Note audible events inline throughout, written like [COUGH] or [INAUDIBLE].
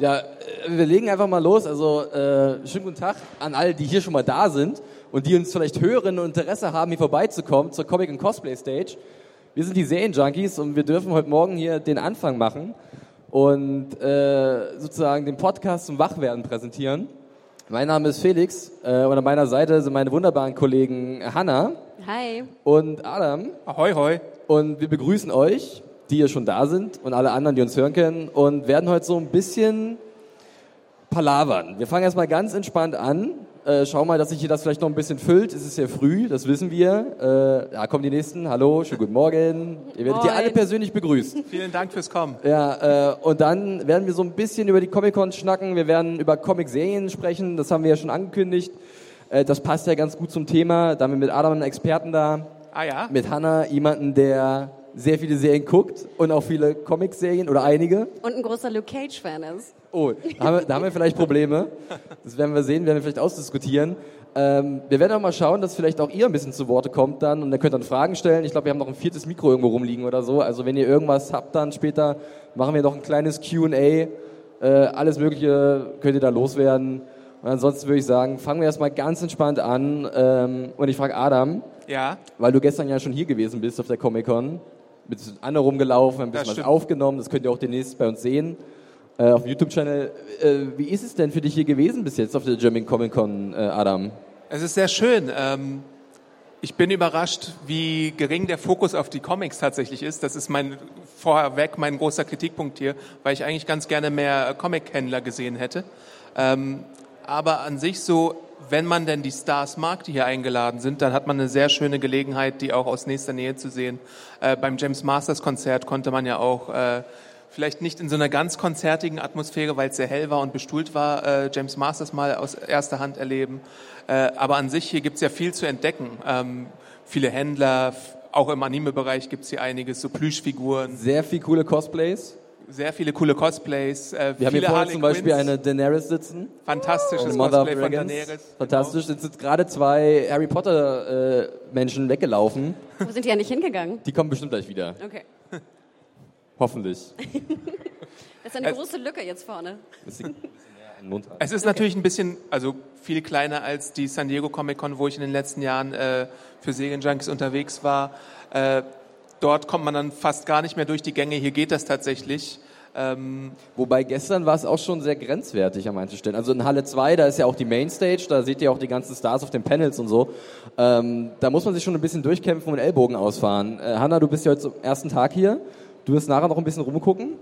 Ja, äh, wir legen einfach mal los. Also, äh, schönen guten Tag an alle, die hier schon mal da sind und die uns vielleicht hören und Interesse haben, hier vorbeizukommen zur Comic- und Cosplay-Stage. Wir sind die Serienjunkies und wir dürfen heute Morgen hier den Anfang machen und äh, sozusagen den Podcast zum Wachwerden präsentieren. Mein Name ist Felix äh, und an meiner Seite sind meine wunderbaren Kollegen Hanna Hi. und Adam. Ahoi, hoi. Und wir begrüßen euch, die hier schon da sind und alle anderen, die uns hören können und werden heute so ein bisschen palavern. Wir fangen erstmal ganz entspannt an. Äh, schau mal, dass sich hier das vielleicht noch ein bisschen füllt. Es ist sehr früh, das wissen wir. Äh, da kommen die nächsten. Hallo, schönen guten Morgen. Ihr werdet hier alle persönlich begrüßt. Vielen Dank fürs Kommen. Ja, äh, und dann werden wir so ein bisschen über die Comic-Con schnacken. Wir werden über Comic-Serien sprechen. Das haben wir ja schon angekündigt. Äh, das passt ja ganz gut zum Thema. Da haben wir mit Adam einen Experten da. Ah ja? Mit Hannah jemanden, der sehr viele Serien guckt und auch viele Comic-Serien oder einige. Und ein großer Luke Cage-Fan ist. Oh, da haben, wir, da haben wir vielleicht Probleme. Das werden wir sehen, werden wir vielleicht ausdiskutieren. Ähm, wir werden auch mal schauen, dass vielleicht auch ihr ein bisschen zu Worte kommt dann und ihr könnt dann Fragen stellen. Ich glaube, wir haben noch ein viertes Mikro irgendwo rumliegen oder so. Also wenn ihr irgendwas habt dann später, machen wir noch ein kleines Q&A. Äh, alles Mögliche könnt ihr da loswerden. Und ansonsten würde ich sagen, fangen wir erstmal ganz entspannt an. Ähm, und ich frage Adam, Ja. weil du gestern ja schon hier gewesen bist auf der Comic-Con, mit Anne rumgelaufen, ein bisschen Das was aufgenommen, das könnt ihr auch demnächst bei uns sehen äh, auf dem YouTube-Channel. Äh, wie ist es denn für dich hier gewesen bis jetzt auf der German Comic-Con, äh, Adam? Es ist sehr schön. Ähm, ich bin überrascht, wie gering der Fokus auf die Comics tatsächlich ist. Das ist mein vorweg mein großer Kritikpunkt hier, weil ich eigentlich ganz gerne mehr Comic-Händler gesehen hätte. Ähm, aber an sich so, wenn man denn die Stars mag, die hier eingeladen sind, dann hat man eine sehr schöne Gelegenheit, die auch aus nächster Nähe zu sehen. Äh, beim James Masters Konzert konnte man ja auch äh, vielleicht nicht in so einer ganz konzertigen Atmosphäre, weil es sehr hell war und bestuhlt war, äh, James Masters mal aus erster Hand erleben. Äh, aber an sich hier gibt's ja viel zu entdecken. Ähm, viele Händler, auch im Anime-Bereich gibt's hier einiges, so Plüschfiguren, Sehr viel coole Cosplays. Sehr viele coole Cosplays. Äh, Wir haben hier vorne zum Beispiel Quinns. eine Daenerys sitzen. fantastisches Cosplay von. Daenerys. Fantastisch. Jetzt sind gerade zwei Harry Potter äh, Menschen weggelaufen. Wo sind die ja nicht hingegangen? Die kommen bestimmt gleich wieder. Okay. Hoffentlich. [LAUGHS] Das ist eine große Lücke jetzt vorne. Es ist natürlich ein bisschen, also viel kleiner als die San Diego Comic Con, wo ich in den letzten Jahren äh, für Serienjunkies unterwegs war. Äh, dort kommt man dann fast gar nicht mehr durch die Gänge. Hier geht das tatsächlich. Ähm, Wobei gestern war es auch schon sehr grenzwertig an manchen Stellen. Also in Halle 2, da ist ja auch die Mainstage, da seht ihr auch die ganzen Stars auf den Panels und so. Ähm, da muss man sich schon ein bisschen durchkämpfen und Ellbogen ausfahren. Äh, Hanna, du bist ja heute zum ersten Tag hier. Du wirst nachher noch ein bisschen rumgucken.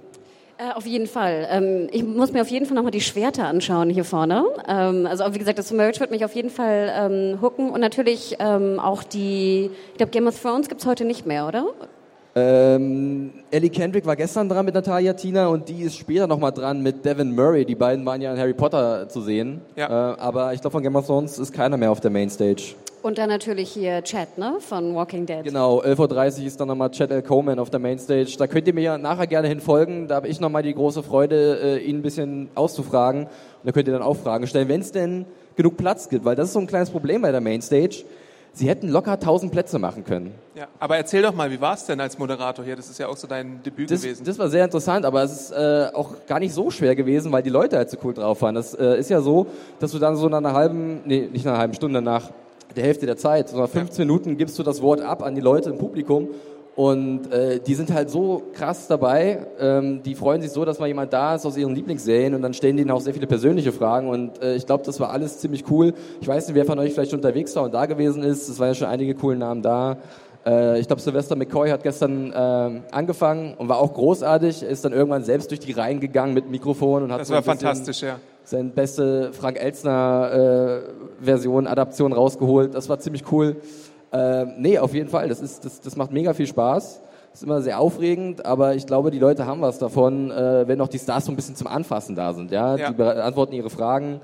Äh, auf jeden Fall. Ähm, ich muss mir auf jeden Fall nochmal die Schwerter anschauen hier vorne. Ähm, also wie gesagt, das Merch wird mich auf jeden Fall ähm, hooken. Und natürlich ähm, auch die, ich glaube Game of Thrones gibt's heute nicht mehr, oder? Ähm, Ellie Kendrick war gestern dran mit Natalia Tina und die ist später nochmal dran mit Devin Murray. Die beiden waren ja in Harry Potter zu sehen. Ja. Äh, aber ich glaube, von Game of Thrones ist keiner mehr auf der Mainstage. Und dann natürlich hier Chad, ne? Von Walking Dead. Genau, 11.30 Uhr ist dann nochmal Chad L. Coleman auf der Mainstage. Da könnt ihr mir ja nachher gerne hinfolgen. Da habe ich nochmal die große Freude, äh, ihn ein bisschen auszufragen. Und da könnt ihr dann auch Fragen stellen, wenn es denn genug Platz gibt. Weil das ist so ein kleines Problem bei der Mainstage. Sie hätten locker 1000 Plätze machen können. ja. Aber erzähl doch mal, wie war es denn als Moderator hier? Das ist ja auch so dein Debüt Das, gewesen. das war sehr interessant, aber es ist äh, auch gar nicht so schwer gewesen, weil die Leute halt so cool drauf waren. Das äh, ist ja so, dass du dann so nach einer halben, nee, nicht nach einer halben Stunde, nach der Hälfte der Zeit, so nach 15 Minuten gibst du das Wort ab an die Leute im Publikum und äh, die sind halt so krass dabei, ähm, die freuen sich so, dass mal jemand da ist aus ihren Lieblingsserien und dann stellen denen auch sehr viele persönliche Fragen und äh, ich glaube, das war alles ziemlich cool. Ich weiß nicht, wer von euch vielleicht unterwegs war und da gewesen ist, es waren ja schon einige coole Namen da. Äh, ich glaube, Sylvester McCoy hat gestern ähm, angefangen und war auch großartig. Er ist dann irgendwann selbst durch die Reihen gegangen mit Mikrofon und hat das so war fantastisch, ja. seine beste Frank Elstner äh, Version, Adaption rausgeholt. Das war ziemlich cool. Äh, nee, auf jeden Fall. Das, ist, das, das macht mega viel Spaß. ist immer sehr aufregend, aber ich glaube, die Leute haben was davon, äh, wenn auch die Stars so ein bisschen zum Anfassen da sind. Ja? Ja. Die beantworten ihre Fragen,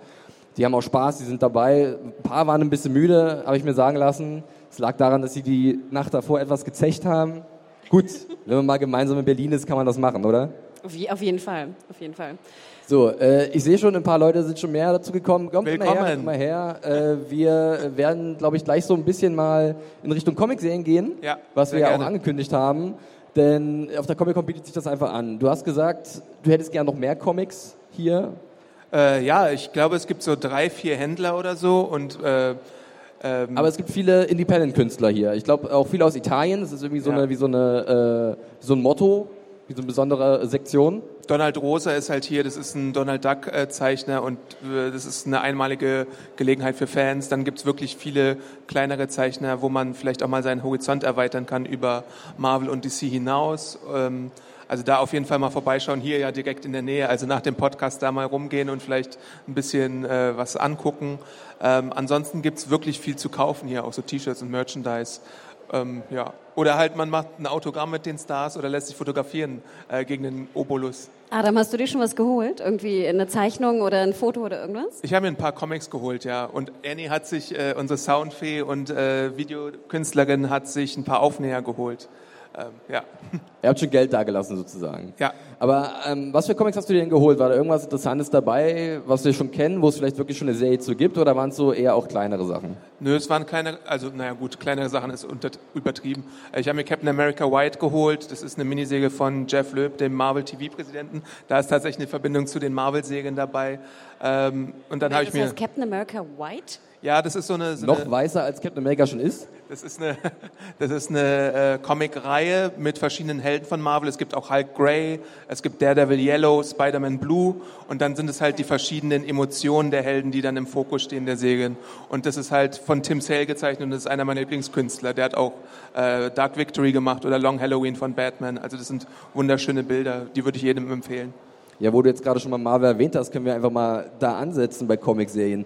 die haben auch Spaß, die sind dabei. Ein paar waren ein bisschen müde, habe ich mir sagen lassen. Es lag daran, dass sie die Nacht davor etwas gezecht haben. Gut, wenn man mal gemeinsam in Berlin ist, kann man das machen, oder? Auf, je, auf jeden Fall, auf jeden Fall. So, äh, ich sehe schon, ein paar Leute sind schon mehr dazu gekommen. Kommt mal her, Willkommen. kommt mal her. Äh, wir werden, glaube ich, gleich so ein bisschen mal in Richtung Comic-Serien gehen, Ja, was wir ja auch angekündigt haben. Denn auf der Comic-Con bietet sich das einfach an. Du hast gesagt, du hättest gern noch mehr Comics hier. Äh, ja, ich glaube, es gibt so drei, vier Händler oder so und äh, ähm, Aber es gibt viele Independent-Künstler hier. Ich glaube auch viele aus Italien. Das ist irgendwie so Ja. eine, wie so eine, äh, so ein Motto, wie so eine besondere Sektion. Donald Rosa ist halt hier, das ist ein Donald Duck äh, Zeichner und äh, das ist eine einmalige Gelegenheit für Fans. Dann gibt's wirklich viele kleinere Zeichner, wo man vielleicht auch mal seinen Horizont erweitern kann über Marvel und DC hinaus. Ähm, also da auf jeden Fall mal vorbeischauen, hier ja direkt in der Nähe, also nach dem Podcast da mal rumgehen und vielleicht ein bisschen äh, was angucken. Ähm, ansonsten gibt's wirklich viel zu kaufen hier, auch so T-Shirts und Merchandise. Ähm, ja. Oder halt man macht ein Autogramm mit den Stars oder lässt sich fotografieren äh, gegen den Obolus. Adam, hast du dir schon was geholt? Irgendwie eine Zeichnung oder ein Foto oder irgendwas? Ich habe mir ein paar Comics geholt, ja. Und Annie hat sich, äh, unsere Soundfee und äh, Videokünstlerin hat sich ein paar Aufnäher geholt. Ähm, ja. [LAUGHS] Ihr habt schon Geld dagelassen sozusagen. Ja. Aber ähm, was für Comics hast du dir denn geholt? War da irgendwas Interessantes dabei, was wir schon kennen, wo es vielleicht wirklich schon eine Serie zu gibt? Oder waren es so eher auch kleinere Sachen? Nö, es waren kleine, also naja gut, kleinere Sachen ist unter, übertrieben. Äh, Ich habe mir Captain America White geholt. Das ist eine Miniserie von Jeff Loeb, dem Marvel TV-Präsidenten. Da ist tatsächlich eine Verbindung zu den Marvel-Serien dabei. Ähm, und dann habe ich das mir, heißt Captain America White? ja, das ist so eine, so Noch eine weißer als Captain America schon ist? Das ist eine, [LAUGHS] das ist eine äh, Comic-Reihe mit verschiedenen Helden von Marvel. Es gibt auch Hulk Grey, es gibt Daredevil Yellow, Spider-Man Blue und dann sind es halt die verschiedenen Emotionen der Helden, die dann im Fokus stehen der Serien. Und das ist halt von Tim Sale gezeichnet und das ist einer meiner Lieblingskünstler. Der hat auch äh, Dark Victory gemacht oder Long Halloween von Batman. Also das sind wunderschöne Bilder, die würde ich jedem empfehlen. Ja, wo du jetzt gerade schon mal Marvel erwähnt hast, können wir einfach mal da ansetzen bei Comicserien.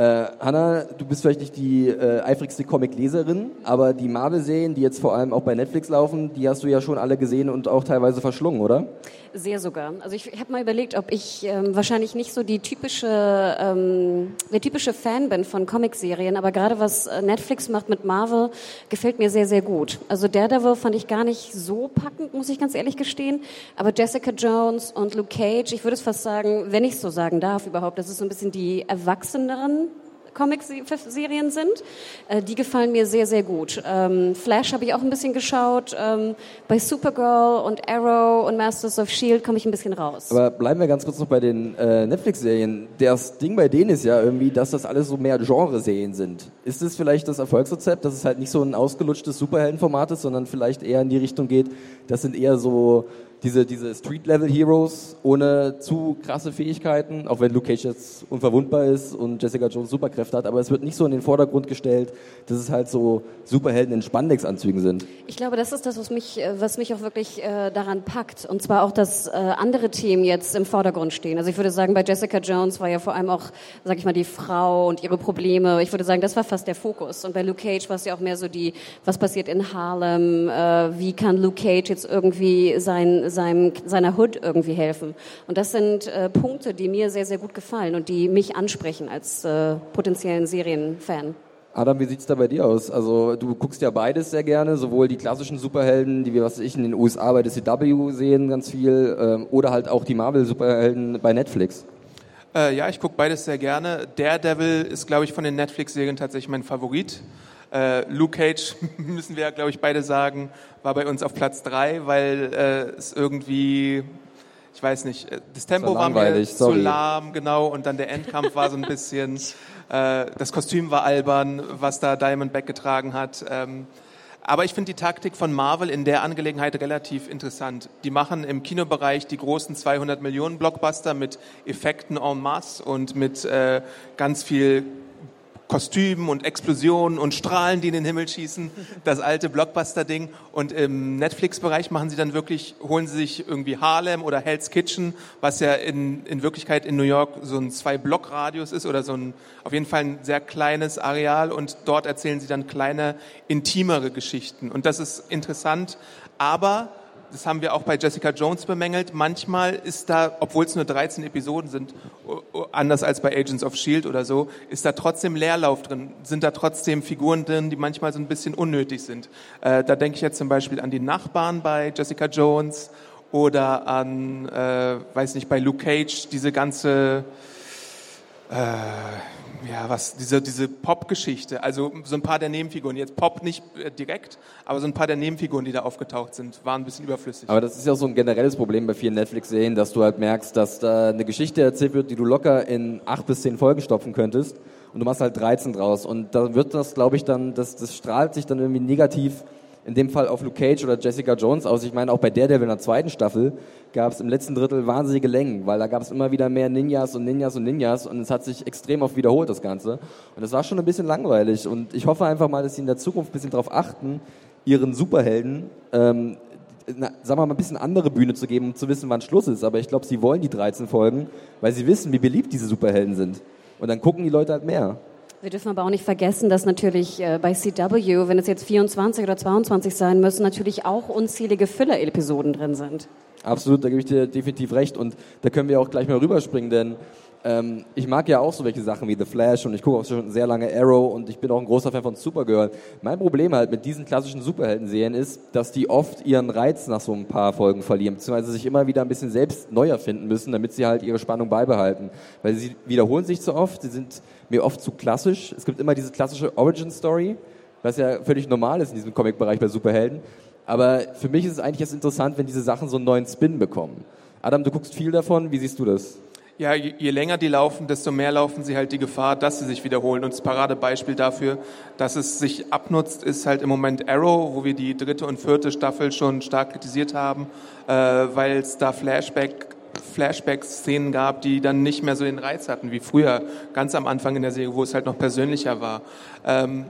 Äh, Hanna, du bist vielleicht nicht die äh, eifrigste Comic-Leserin, aber die Marvel-Serien, die jetzt vor allem auch bei Netflix laufen, die hast du ja schon alle gesehen und auch teilweise verschlungen, oder? Sehr sogar. Also ich habe mal überlegt, ob ich ähm, wahrscheinlich nicht so die typische, ähm, der typische Fan bin von Comicserien, aber gerade was äh, Netflix macht mit Marvel, gefällt mir sehr, sehr gut. Also Daredevil fand ich gar nicht so packend, muss ich ganz ehrlich gestehen. Aber Jessica Jones und Luke Cage, ich würde es fast sagen, wenn ich es so sagen darf überhaupt, das ist so ein bisschen die erwachseneren Comic-Serien sind. Äh, die gefallen mir sehr, sehr gut. Ähm, Flash habe ich auch ein bisschen geschaut. Ähm, bei Supergirl und Arrow und Masters of S.H.I.E.L.D. komme ich ein bisschen raus. Aber bleiben wir ganz kurz noch bei den äh, Netflix-Serien. Das Ding bei denen ist ja irgendwie, dass das alles so mehr Genre-Serien sind. Ist es vielleicht das Erfolgsrezept, dass es halt nicht so ein ausgelutschtes Superheldenformat ist, sondern vielleicht eher in die Richtung geht, das sind eher so diese, diese Street-Level-Heroes ohne zu krasse Fähigkeiten, auch wenn Luke Cage jetzt unverwundbar ist und Jessica Jones Superkräfte hat, aber es wird nicht so in den Vordergrund gestellt, dass es halt so Superhelden in Spandex-Anzügen sind. Ich glaube, das ist das, was mich, äh, was mich auch wirklich äh, daran packt. Und zwar auch, dass äh, andere Themen jetzt im Vordergrund stehen. Also ich würde sagen, bei Jessica Jones war ja vor allem auch, sag ich mal, die Frau und ihre Probleme. Ich würde sagen, das war fast der Fokus. Und bei Luke Cage war es ja auch mehr so die, was passiert in Harlem, äh, wie kann Luke Cage jetzt irgendwie sein, seinem, seiner Hood irgendwie helfen. Und das sind äh, Punkte, die mir sehr, sehr gut gefallen und die mich ansprechen als äh, potenziellen Serienfan. Adam, wie sieht's da bei dir aus? Also du guckst ja beides sehr gerne, sowohl die klassischen Superhelden, die wir, was ich, in den USA bei der CW sehen, ganz viel, ähm, oder halt auch die Marvel-Superhelden bei Netflix. Äh, ja, ich gucke beides sehr gerne. Daredevil ist, glaube ich, von den Netflix-Serien tatsächlich mein Favorit. Äh, Luke Cage, [LAUGHS] müssen wir, glaube ich, beide sagen, war bei uns auf Platz drei, weil äh, es irgendwie, ich weiß nicht, äh, das Tempo war war, mir langweilig, zu sorry. lahm, genau, und dann der Endkampf war so ein bisschen, [LAUGHS] äh, das Kostüm war albern, was da Diamondback getragen hat. Ähm, aber ich finde die Taktik von Marvel in der Angelegenheit relativ interessant. Die machen im Kinobereich die großen 200 Millionen Blockbuster mit Effekten en masse und mit äh, ganz viel Kostümen und Explosionen und Strahlen, die in den Himmel schießen, das alte Blockbuster-Ding. Und im Netflix-Bereich machen sie dann wirklich, holen sie sich irgendwie Harlem oder Hell's Kitchen, was ja in, in Wirklichkeit in New York so ein Zwei-Block-Radius ist oder so ein, auf jeden Fall ein sehr kleines Areal und dort erzählen sie dann kleine, intimere Geschichten. Und das ist interessant, Aber das haben wir auch bei Jessica Jones bemängelt. Manchmal ist da, obwohl es nur 13 Episoden sind, anders als bei Agents of Shield oder so, ist da trotzdem Leerlauf drin, sind da trotzdem Figuren drin, die manchmal so ein bisschen unnötig sind. Äh, da denke ich jetzt zum Beispiel an die Nachbarn bei Jessica Jones oder an, äh, weiß nicht, bei Luke Cage, diese ganze äh, ja, was, diese, diese Pop-Geschichte, also so ein paar der Nebenfiguren, jetzt Pop nicht äh, direkt, aber so ein paar der Nebenfiguren, die da aufgetaucht sind, waren ein bisschen überflüssig. Aber das ist ja so ein generelles Problem bei vielen Netflix-Serien, dass du halt merkst, dass da eine Geschichte erzählt wird, die du locker in acht bis zehn Folgen stopfen könntest und du machst halt 13 draus und da wird das, glaube ich, dann, das, das strahlt sich dann irgendwie negativ in dem Fall auf Luke Cage oder Jessica Jones aus. Ich meine, auch bei Daredevil in der zweiten Staffel gab es im letzten Drittel wahnsinnige Längen, weil da gab es immer wieder mehr Ninjas und Ninjas und Ninjas und es hat sich extrem oft wiederholt, das Ganze. Und es war schon ein bisschen langweilig und ich hoffe einfach mal, dass sie in der Zukunft ein bisschen darauf achten, ihren Superhelden ähm, na, sagen wir mal, ein bisschen andere Bühne zu geben, um zu wissen, wann Schluss ist. Aber ich glaube, sie wollen die 13 Folgen, weil sie wissen, wie beliebt diese Superhelden sind. Und dann gucken die Leute halt mehr. Wir dürfen aber auch nicht vergessen, dass natürlich äh, bei CW, wenn es jetzt 24 oder 22 sein müssen, natürlich auch unzählige Filler-Episoden drin sind. Absolut, da gebe ich dir definitiv recht. Und da können wir auch gleich mal rüberspringen, denn ähm, ich mag ja auch so welche Sachen wie The Flash und ich gucke auch schon sehr lange Arrow und ich bin auch ein großer Fan von Supergirl. Mein Problem halt mit diesen klassischen Superhelden-Serien ist, dass die oft ihren Reiz nach so ein paar Folgen verlieren, beziehungsweise sich immer wieder ein bisschen selbst neu erfinden müssen, damit sie halt ihre Spannung beibehalten. Weil sie wiederholen sich zu oft, sie sind mir oft zu klassisch. Es gibt immer diese klassische Origin-Story, was ja völlig normal ist in diesem Comic-Bereich bei Superhelden. Aber für mich ist es eigentlich jetzt interessant, wenn diese Sachen so einen neuen Spin bekommen. Adam, du guckst viel davon. Wie siehst du das? Ja, je, je, länger die laufen, desto mehr laufen sie halt die Gefahr, dass sie sich wiederholen. Und das Paradebeispiel dafür, dass es sich abnutzt, ist halt im Moment Arrow, wo wir die dritte und vierte Staffel schon stark kritisiert haben, äh, weil es da Flashback Flashback-Szenen gab, die dann nicht mehr so den Reiz hatten wie früher, ganz am Anfang in der Serie, wo es halt noch persönlicher war. Ähm,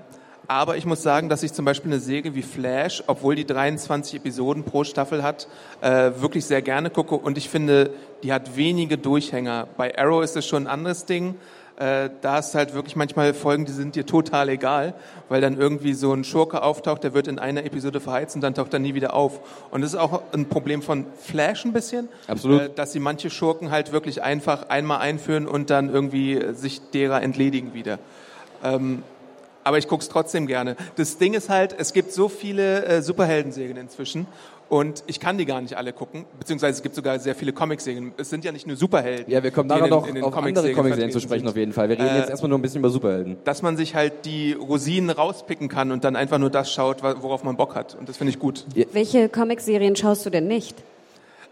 aber ich muss sagen, dass ich zum Beispiel eine Serie wie Flash, obwohl die 23 Episoden pro Staffel hat, äh, wirklich sehr gerne gucke und ich finde, die hat wenige Durchhänger. Bei Arrow ist es schon ein anderes Ding. Äh, da ist halt wirklich manchmal Folgen, die sind dir total egal, weil dann irgendwie so ein Schurke auftaucht, der wird in einer Episode verheizt und dann taucht er nie wieder auf. Und das ist auch ein Problem von Flash ein bisschen. Absolut. Äh, dass sie manche Schurken halt wirklich einfach einmal einführen und dann irgendwie sich derer entledigen wieder. Ähm, aber ich gucke es trotzdem gerne. Das Ding ist halt, es gibt so viele äh, Superhelden-Serien inzwischen und ich kann die gar nicht alle gucken, beziehungsweise es gibt sogar sehr viele Comic-Serien. Es sind ja nicht nur Superhelden. Ja, wir kommen nachher noch auf andere Comic-Serien zu sprechen sind. auf jeden Fall. Wir reden äh, jetzt erstmal nur ein bisschen über Superhelden. Dass man sich halt die Rosinen rauspicken kann und dann einfach nur das schaut, worauf man Bock hat. Und das finde ich gut. Ja. Welche Comic-Serien schaust du denn nicht?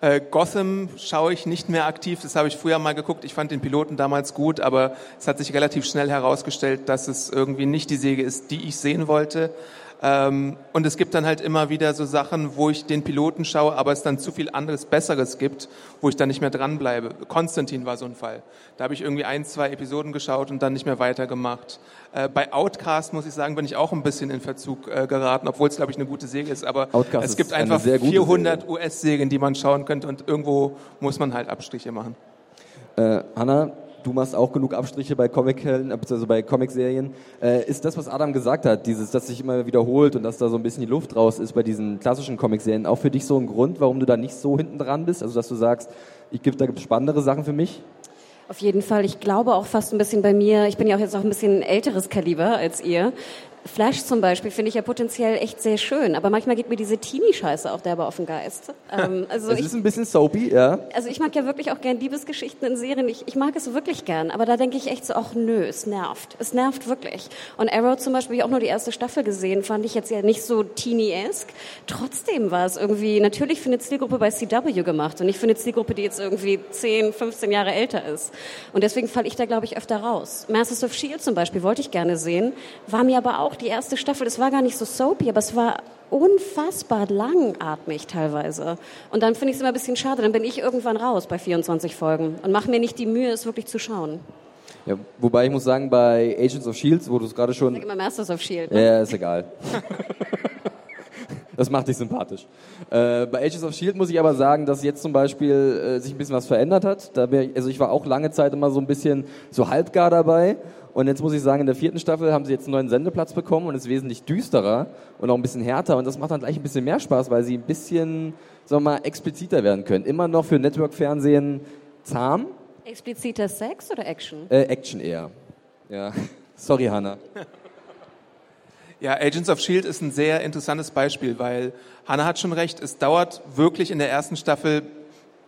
Äh, Gotham schaue ich nicht mehr aktiv, das habe ich früher mal geguckt. Ich fand den Piloten damals gut, aber es hat sich relativ schnell herausgestellt, dass es irgendwie nicht die Säge ist, die ich sehen wollte. Ähm, und es gibt dann halt immer wieder so Sachen, wo ich den Piloten schaue, aber es dann zu viel anderes Besseres gibt, wo ich dann nicht mehr dranbleibe. Konstantin war so ein Fall. Da habe ich irgendwie ein, zwei Episoden geschaut und dann nicht mehr weitergemacht. Äh, bei Outcast, muss ich sagen, bin ich auch ein bisschen in Verzug äh, geraten, obwohl es, glaube ich, eine gute Serie ist. Aber Outcast es gibt einfach 400 US-Serien, die man schauen könnte und irgendwo muss man halt Abstriche machen. Äh, Hanna, du machst auch genug Abstriche bei Comic also bei Comicserien. Äh, ist das, was Adam gesagt hat, dieses, dass sich immer wiederholt und dass da so ein bisschen die Luft raus ist bei diesen klassischen Comicserien, auch für dich so ein Grund, warum du da nicht so hinten dran bist? Also dass du sagst, ich gibt, da gibt es spannendere Sachen für mich? Auf jeden Fall. Ich glaube auch fast ein bisschen bei mir, ich bin ja auch jetzt auch ein bisschen älteres Kaliber als ihr. Flash zum Beispiel finde ich ja potenziell echt sehr schön, aber manchmal geht mir diese Teenie-Scheiße auch derbe auf den Geist. Ähm, also es ist ein bisschen soapy, ja. Also ich mag ja wirklich auch gern Liebesgeschichten in Serien. Ich, ich mag es wirklich gern, aber da denke ich echt so, ach nö, es nervt. Es nervt wirklich. Und Arrow zum Beispiel, ich auch nur die erste Staffel gesehen, fand ich jetzt ja nicht so teenie-esque. Trotzdem war es irgendwie, natürlich für eine Zielgruppe bei CW gemacht und nicht für eine Zielgruppe, die jetzt irgendwie 10, 15 Jahre älter ist. Und deswegen falle ich da, glaube ich, öfter raus. Masters of S.H.I.E.L.D. zum Beispiel wollte ich gerne sehen, war mir aber auch die erste Staffel, das war gar nicht so soapy, aber es war unfassbar langatmig teilweise. Und dann finde ich es immer ein bisschen schade. Dann bin ich irgendwann raus bei 24 Folgen und mache mir nicht die Mühe, es wirklich zu schauen. Ja, wobei ich muss sagen, bei Agents of Shields, wo du es gerade schon. Ich sag immer Masters of Shield. Ne? Ja, ist egal. [LAUGHS] Das macht dich sympathisch. Äh, bei Agents of Shield muss ich aber sagen, dass jetzt zum Beispiel äh, sich ein bisschen was verändert hat. Da ich, also ich war auch lange Zeit immer so ein bisschen so halbgar dabei. Und jetzt muss ich sagen, in der vierten Staffel haben sie jetzt einen neuen Sendeplatz bekommen und ist wesentlich düsterer und auch ein bisschen härter. Und das macht dann gleich ein bisschen mehr Spaß, weil sie ein bisschen, sagen wir mal, expliziter werden können. Immer noch für Network-Fernsehen zahm. Expliziter Sex oder Action? Äh, Action eher. Ja. [LAUGHS] Sorry, Hannah. [LAUGHS] Ja, Agents of Shield ist ein sehr interessantes Beispiel, weil Hannah hat schon recht, es dauert wirklich in der ersten Staffel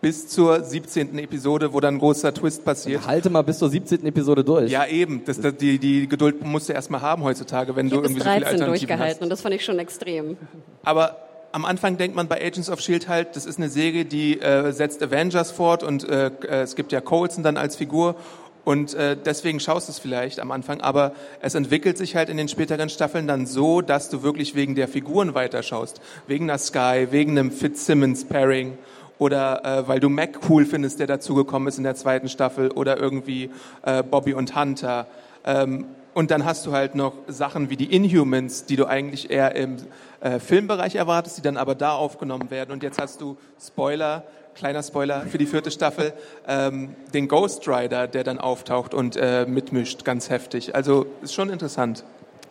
bis zur 17. Episode, wo dann ein großer Twist passiert. Halte mal bis zur 17. Episode durch. Ja, eben. Das, das, die, die Geduld musst du erstmal haben heutzutage, wenn ich du irgendwie bis 13 so viele Alternativen durchgehalten hast. und das fand ich schon extrem. Aber am Anfang denkt man bei Agents of Shield halt, das ist eine Serie, die äh, setzt Avengers fort und äh, äh es gibt ja Coulson dann als Figur und äh, deswegen schaust du es vielleicht am Anfang, aber es entwickelt sich halt in den späteren Staffeln dann so, dass du wirklich wegen der Figuren weiterschaust. Wegen der Sky, wegen einem Fitzsimmons-Pairing oder äh, weil du Mac cool findest, der dazugekommen ist in der zweiten Staffel oder irgendwie äh, Bobby und Hunter. Ähm, und dann hast du halt noch Sachen wie die Inhumans, die du eigentlich eher im äh, Filmbereich erwartest, die dann aber da aufgenommen werden. Und jetzt hast du Spoiler, kleiner Spoiler für die vierte Staffel, ähm, den Ghost Rider, der dann auftaucht und äh, mitmischt, ganz heftig. Also ist schon interessant.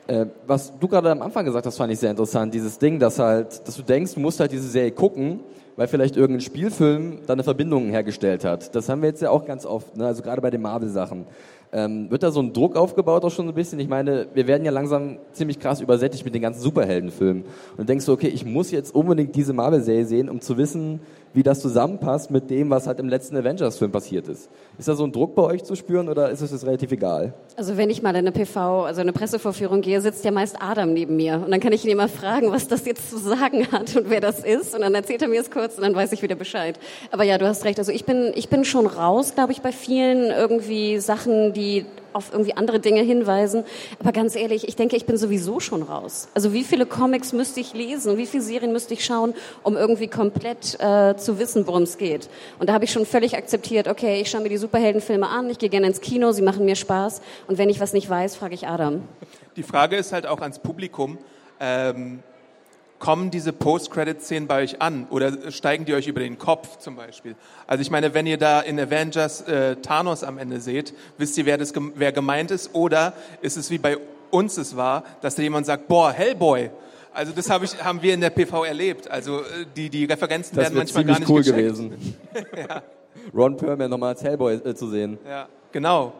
Äh, was du gerade am Anfang gesagt hast, fand ich sehr interessant. Dieses Ding, dass halt, dass du denkst, du musst halt diese Serie gucken, weil vielleicht irgendein Spielfilm da eine Verbindung hergestellt hat. Das haben wir jetzt ja auch ganz oft, ne? also gerade bei den Marvel-Sachen. Ähm, wird da so ein Druck aufgebaut auch schon ein bisschen? Ich meine, wir werden ja langsam ziemlich krass übersättigt mit den ganzen Superheldenfilmen. Und denkst du, okay, ich muss jetzt unbedingt diese Marvel-Serie sehen, um zu wissen, wie das zusammenpasst mit dem, was halt im letzten Avengers-Film passiert ist. Ist da so ein Druck bei euch zu spüren oder ist es das relativ egal? Also wenn ich mal in eine PV, also eine Pressevorführung gehe, sitzt ja meist Adam neben mir und dann kann ich ihn immer fragen, was das jetzt zu sagen hat und wer das ist und dann erzählt er mir es kurz und dann weiß ich wieder Bescheid. Aber ja, du hast recht. Also ich bin, ich bin schon raus, glaube ich, bei vielen irgendwie Sachen, die auf irgendwie andere Dinge hinweisen. Aber ganz ehrlich, ich denke, ich bin sowieso schon raus. Also wie viele Comics müsste ich lesen, wie viele Serien müsste ich schauen, um irgendwie komplett äh, zu wissen, worum es geht. Und da habe ich schon völlig akzeptiert, okay, ich schaue mir die Superheldenfilme an, ich gehe gerne ins Kino, sie machen mir Spaß. Und wenn ich was nicht weiß, frage ich Adam. Die Frage ist halt auch ans Publikum. Ähm, kommen diese Post-Credit-Szenen bei euch an oder steigen die euch über den Kopf zum Beispiel? Also ich meine, wenn ihr da in Avengers äh, Thanos am Ende seht, wisst ihr, wer, das, wer gemeint ist? Oder ist es wie bei uns es war, dass da jemand sagt, boah, Hellboy, also das hab ich, haben wir in der PV erlebt. Also äh, die, die Referenzen das werden manchmal gar nicht cool gecheckt. gewesen. [LAUGHS] ja. Ron Perlman nochmal als Hellboy äh, zu sehen. Ja, genau.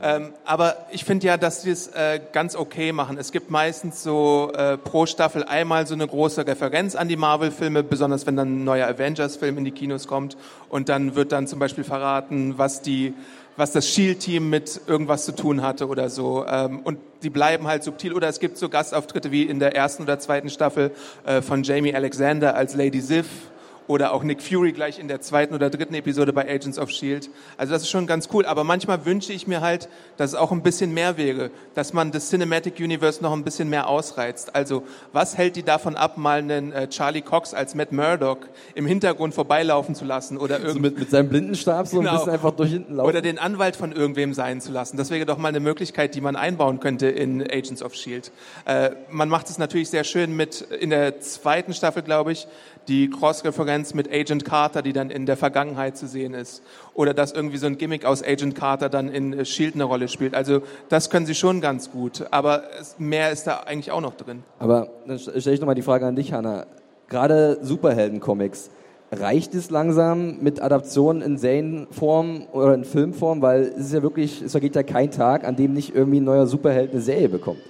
Ähm, aber ich finde ja, dass wir es äh, ganz okay machen. Es gibt meistens so äh, pro Staffel einmal so eine große Referenz an die Marvel-Filme, besonders wenn dann ein neuer Avengers-Film in die Kinos kommt. Und dann wird dann zum Beispiel verraten, was die was das Shield-Team mit irgendwas zu tun hatte oder so. Ähm, und die bleiben halt subtil. Oder es gibt so Gastauftritte wie in der ersten oder zweiten Staffel äh, von Jamie Alexander als Lady Sif oder auch Nick Fury gleich in der zweiten oder dritten Episode bei Agents of Shield. Also das ist schon ganz cool. Aber manchmal wünsche ich mir halt, dass es auch ein bisschen mehr wäre, dass man das Cinematic Universe noch ein bisschen mehr ausreizt. Also was hält die davon ab, mal einen äh, Charlie Cox als Matt Murdock im Hintergrund vorbeilaufen zu lassen oder irgendwie so mit, mit seinem Blindenstab so genau. ein bisschen einfach durch hinten laufen oder den Anwalt von irgendwem sein zu lassen. Das wäre doch mal eine Möglichkeit, die man einbauen könnte in Agents of Shield. Äh, man macht es natürlich sehr schön mit in der zweiten Staffel, glaube ich die Cross-Referenz mit Agent Carter, die dann in der Vergangenheit zu sehen ist. Oder dass irgendwie so ein Gimmick aus Agent Carter dann in äh, Shield eine Rolle spielt. Also das können sie schon ganz gut. Aber mehr ist da eigentlich auch noch drin. Aber dann stelle ich nochmal die Frage an dich, Hanna. Gerade Superhelden-Comics. Reicht es langsam mit Adaptionen in Serienform oder in Filmform? Weil es ist ja wirklich, es vergeht ja kein Tag, an dem nicht irgendwie ein neuer Superheld eine Serie bekommt.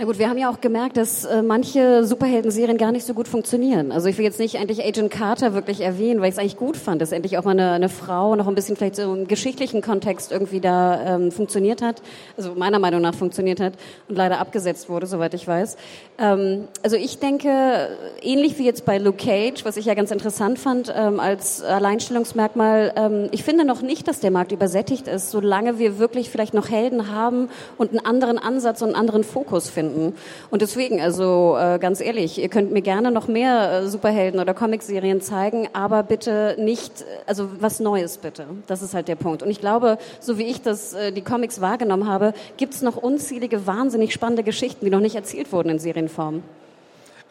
Na gut, wir haben ja auch gemerkt, dass äh, manche Superhelden-Serien gar nicht so gut funktionieren. Also ich will jetzt nicht endlich Agent Carter wirklich erwähnen, weil ich es eigentlich gut fand, dass endlich auch mal eine, eine Frau noch ein bisschen vielleicht so im geschichtlichen Kontext irgendwie da ähm, funktioniert hat, also meiner Meinung nach funktioniert hat und leider abgesetzt wurde, soweit ich weiß. Ähm, also ich denke, ähnlich wie jetzt bei Luke Cage, was ich ja ganz interessant fand ähm, als Alleinstellungsmerkmal, ähm, ich finde noch nicht, dass der Markt übersättigt ist, solange wir wirklich vielleicht noch Helden haben und einen anderen Ansatz und einen anderen Fokus finden finden. Und deswegen, also äh, ganz ehrlich, ihr könnt mir gerne noch mehr äh, Superhelden oder Comicserien zeigen, aber bitte nicht, also was Neues bitte. Das ist halt der Punkt. Und ich glaube, so wie ich das, äh, die Comics wahrgenommen habe, gibt es noch unzählige, wahnsinnig spannende Geschichten, die noch nicht erzählt wurden in Serienform.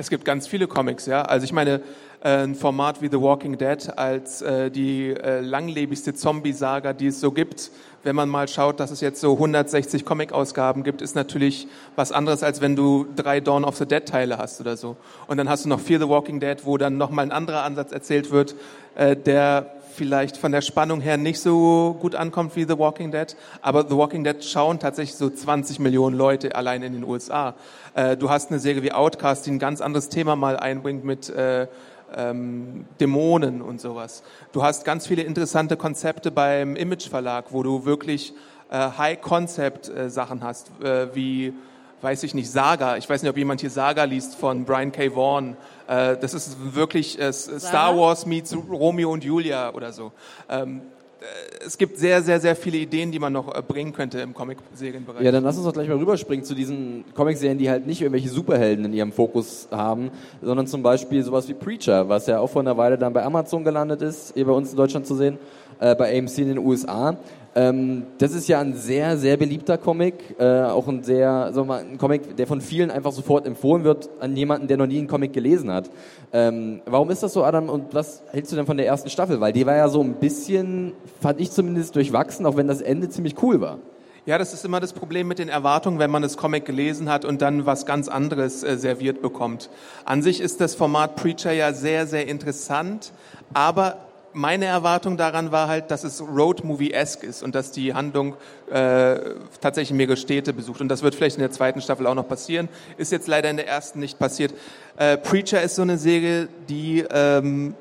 Es gibt ganz viele Comics, ja. Also ich meine, äh, ein Format wie The Walking Dead als äh, die äh, langlebigste Zombie-Saga, die es so gibt. Wenn man mal schaut, dass es jetzt so 160 Comic-Ausgaben gibt, ist natürlich was anderes, als wenn du drei Dawn of the Dead-Teile hast oder so. Und dann hast du noch Fear the Walking Dead, wo dann nochmal ein anderer Ansatz erzählt wird, äh, der vielleicht von der Spannung her nicht so gut ankommt wie The Walking Dead. Aber The Walking Dead schauen tatsächlich so 20 Millionen Leute allein in den USA. Äh, du hast eine Serie wie Outcast, die ein ganz anderes Thema mal einbringt mit äh, ähm, Dämonen und sowas. Du hast ganz viele interessante Konzepte beim Image Verlag, wo du wirklich äh, High-Concept-Sachen hast, äh, wie weiß ich nicht, Saga. Ich weiß nicht, ob jemand hier Saga liest von Brian K. Vaughan. Äh, das ist wirklich äh, Star Wars meets Romeo und Julia oder so. Ähm, äh, es gibt sehr, sehr, sehr viele Ideen, die man noch äh, bringen könnte im Comic-Serienbereich. Ja, dann lass uns doch gleich mal rüberspringen zu diesen Comic-Serien, die halt nicht irgendwelche Superhelden in ihrem Fokus haben, sondern zum Beispiel sowas wie Preacher, was ja auch vor einer Weile dann bei Amazon gelandet ist, hier bei uns in Deutschland zu sehen, äh, bei AMC in den USA. Ähm, das ist ja ein sehr, sehr beliebter Comic, äh, auch ein sehr, wir mal, ein Comic, der von vielen einfach sofort empfohlen wird an jemanden, der noch nie einen Comic gelesen hat. Ähm, warum ist das so, Adam? Und was hältst du denn von der ersten Staffel? Weil die war ja so ein bisschen, fand ich zumindest, durchwachsen, auch wenn das Ende ziemlich cool war. Ja, das ist immer das Problem mit den Erwartungen, wenn man das Comic gelesen hat und dann was ganz anderes äh, serviert bekommt. An sich ist das Format Preacher ja sehr, sehr interessant, aber meine Erwartung daran war halt, dass es Road-Movie-esque ist und dass die Handlung äh, tatsächlich mehrere Städte besucht. Und das wird vielleicht in der zweiten Staffel auch noch passieren. Ist jetzt leider in der ersten nicht passiert. Äh, Preacher ist so eine Serie, die ähm,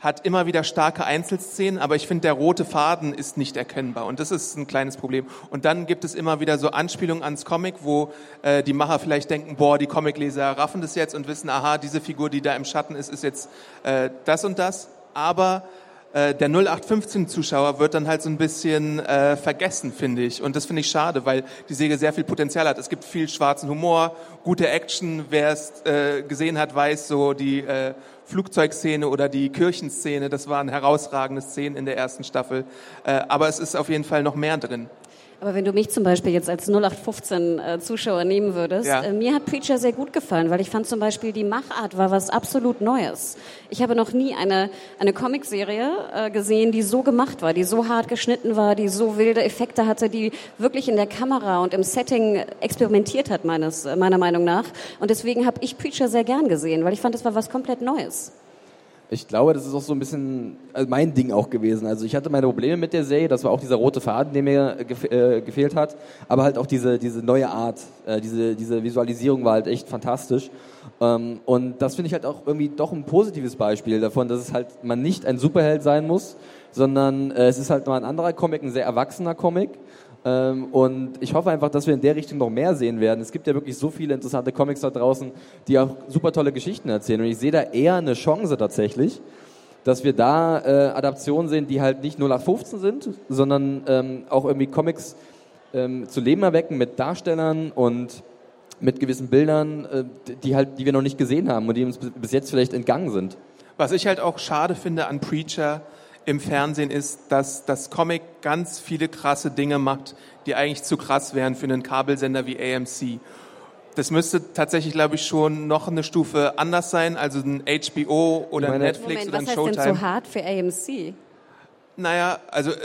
hat immer wieder starke Einzelszenen, aber ich finde, der rote Faden ist nicht erkennbar. Und das ist ein kleines Problem. Und dann gibt es immer wieder so Anspielungen ans Comic, wo äh, die Macher vielleicht denken, boah, die Comicleser raffen das jetzt und wissen, aha, diese Figur, die da im Schatten ist, ist jetzt äh, das und das. Aber äh, der 0815-Zuschauer wird dann halt so ein bisschen äh, vergessen, finde ich. Und das finde ich schade, weil die Serie sehr viel Potenzial hat. Es gibt viel schwarzen Humor, gute Action. Wer es äh, gesehen hat, weiß so die äh, Flugzeugszene oder die Kirchenszene. Das waren herausragende Szenen in der ersten Staffel. Äh, aber es ist auf jeden Fall noch mehr drin. Aber wenn du mich zum Beispiel jetzt als 0815 äh, Zuschauer nehmen würdest, Ja. äh, mir hat Preacher sehr gut gefallen, weil ich fand zum Beispiel die Machart war was absolut Neues. Ich habe noch nie eine, eine Comicserie äh, gesehen, die so gemacht war, die so hart geschnitten war, die so wilde Effekte hatte, die wirklich in der Kamera und im Setting experimentiert hat, meines, meiner Meinung nach. Und deswegen habe ich Preacher sehr gern gesehen, weil ich fand, das war was komplett Neues. Ich glaube, das ist auch so ein bisschen also mein Ding auch gewesen. Also ich hatte meine Probleme mit der Serie, das war auch dieser rote Faden, der mir gef äh, gefehlt hat, aber halt auch diese, diese neue Art, äh, diese, diese Visualisierung war halt echt fantastisch. Ähm, und das finde ich halt auch irgendwie doch ein positives Beispiel davon, dass es halt man nicht ein Superheld sein muss, sondern äh, es ist halt mal ein anderer Comic, ein sehr erwachsener Comic. Ähm, und ich hoffe einfach, dass wir in der Richtung noch mehr sehen werden. Es gibt ja wirklich so viele interessante Comics da draußen, die auch super tolle Geschichten erzählen. Und ich sehe da eher eine Chance tatsächlich, dass wir da äh, Adaptionen sehen, die halt nicht 0815 sind, sondern ähm, auch irgendwie Comics ähm, zu Leben erwecken mit Darstellern und mit gewissen Bildern, äh, die halt, die wir noch nicht gesehen haben und die uns bis jetzt vielleicht entgangen sind. Was ich halt auch schade finde an Preacher im Fernsehen ist, dass das Comic ganz viele krasse Dinge macht, die eigentlich zu krass wären für einen Kabelsender wie AMC. Das müsste tatsächlich, glaube ich, schon noch eine Stufe anders sein, also ein HBO oder meine- Netflix Moment, oder ein was heißt Showtime. denn so hart für AMC? Naja, also äh,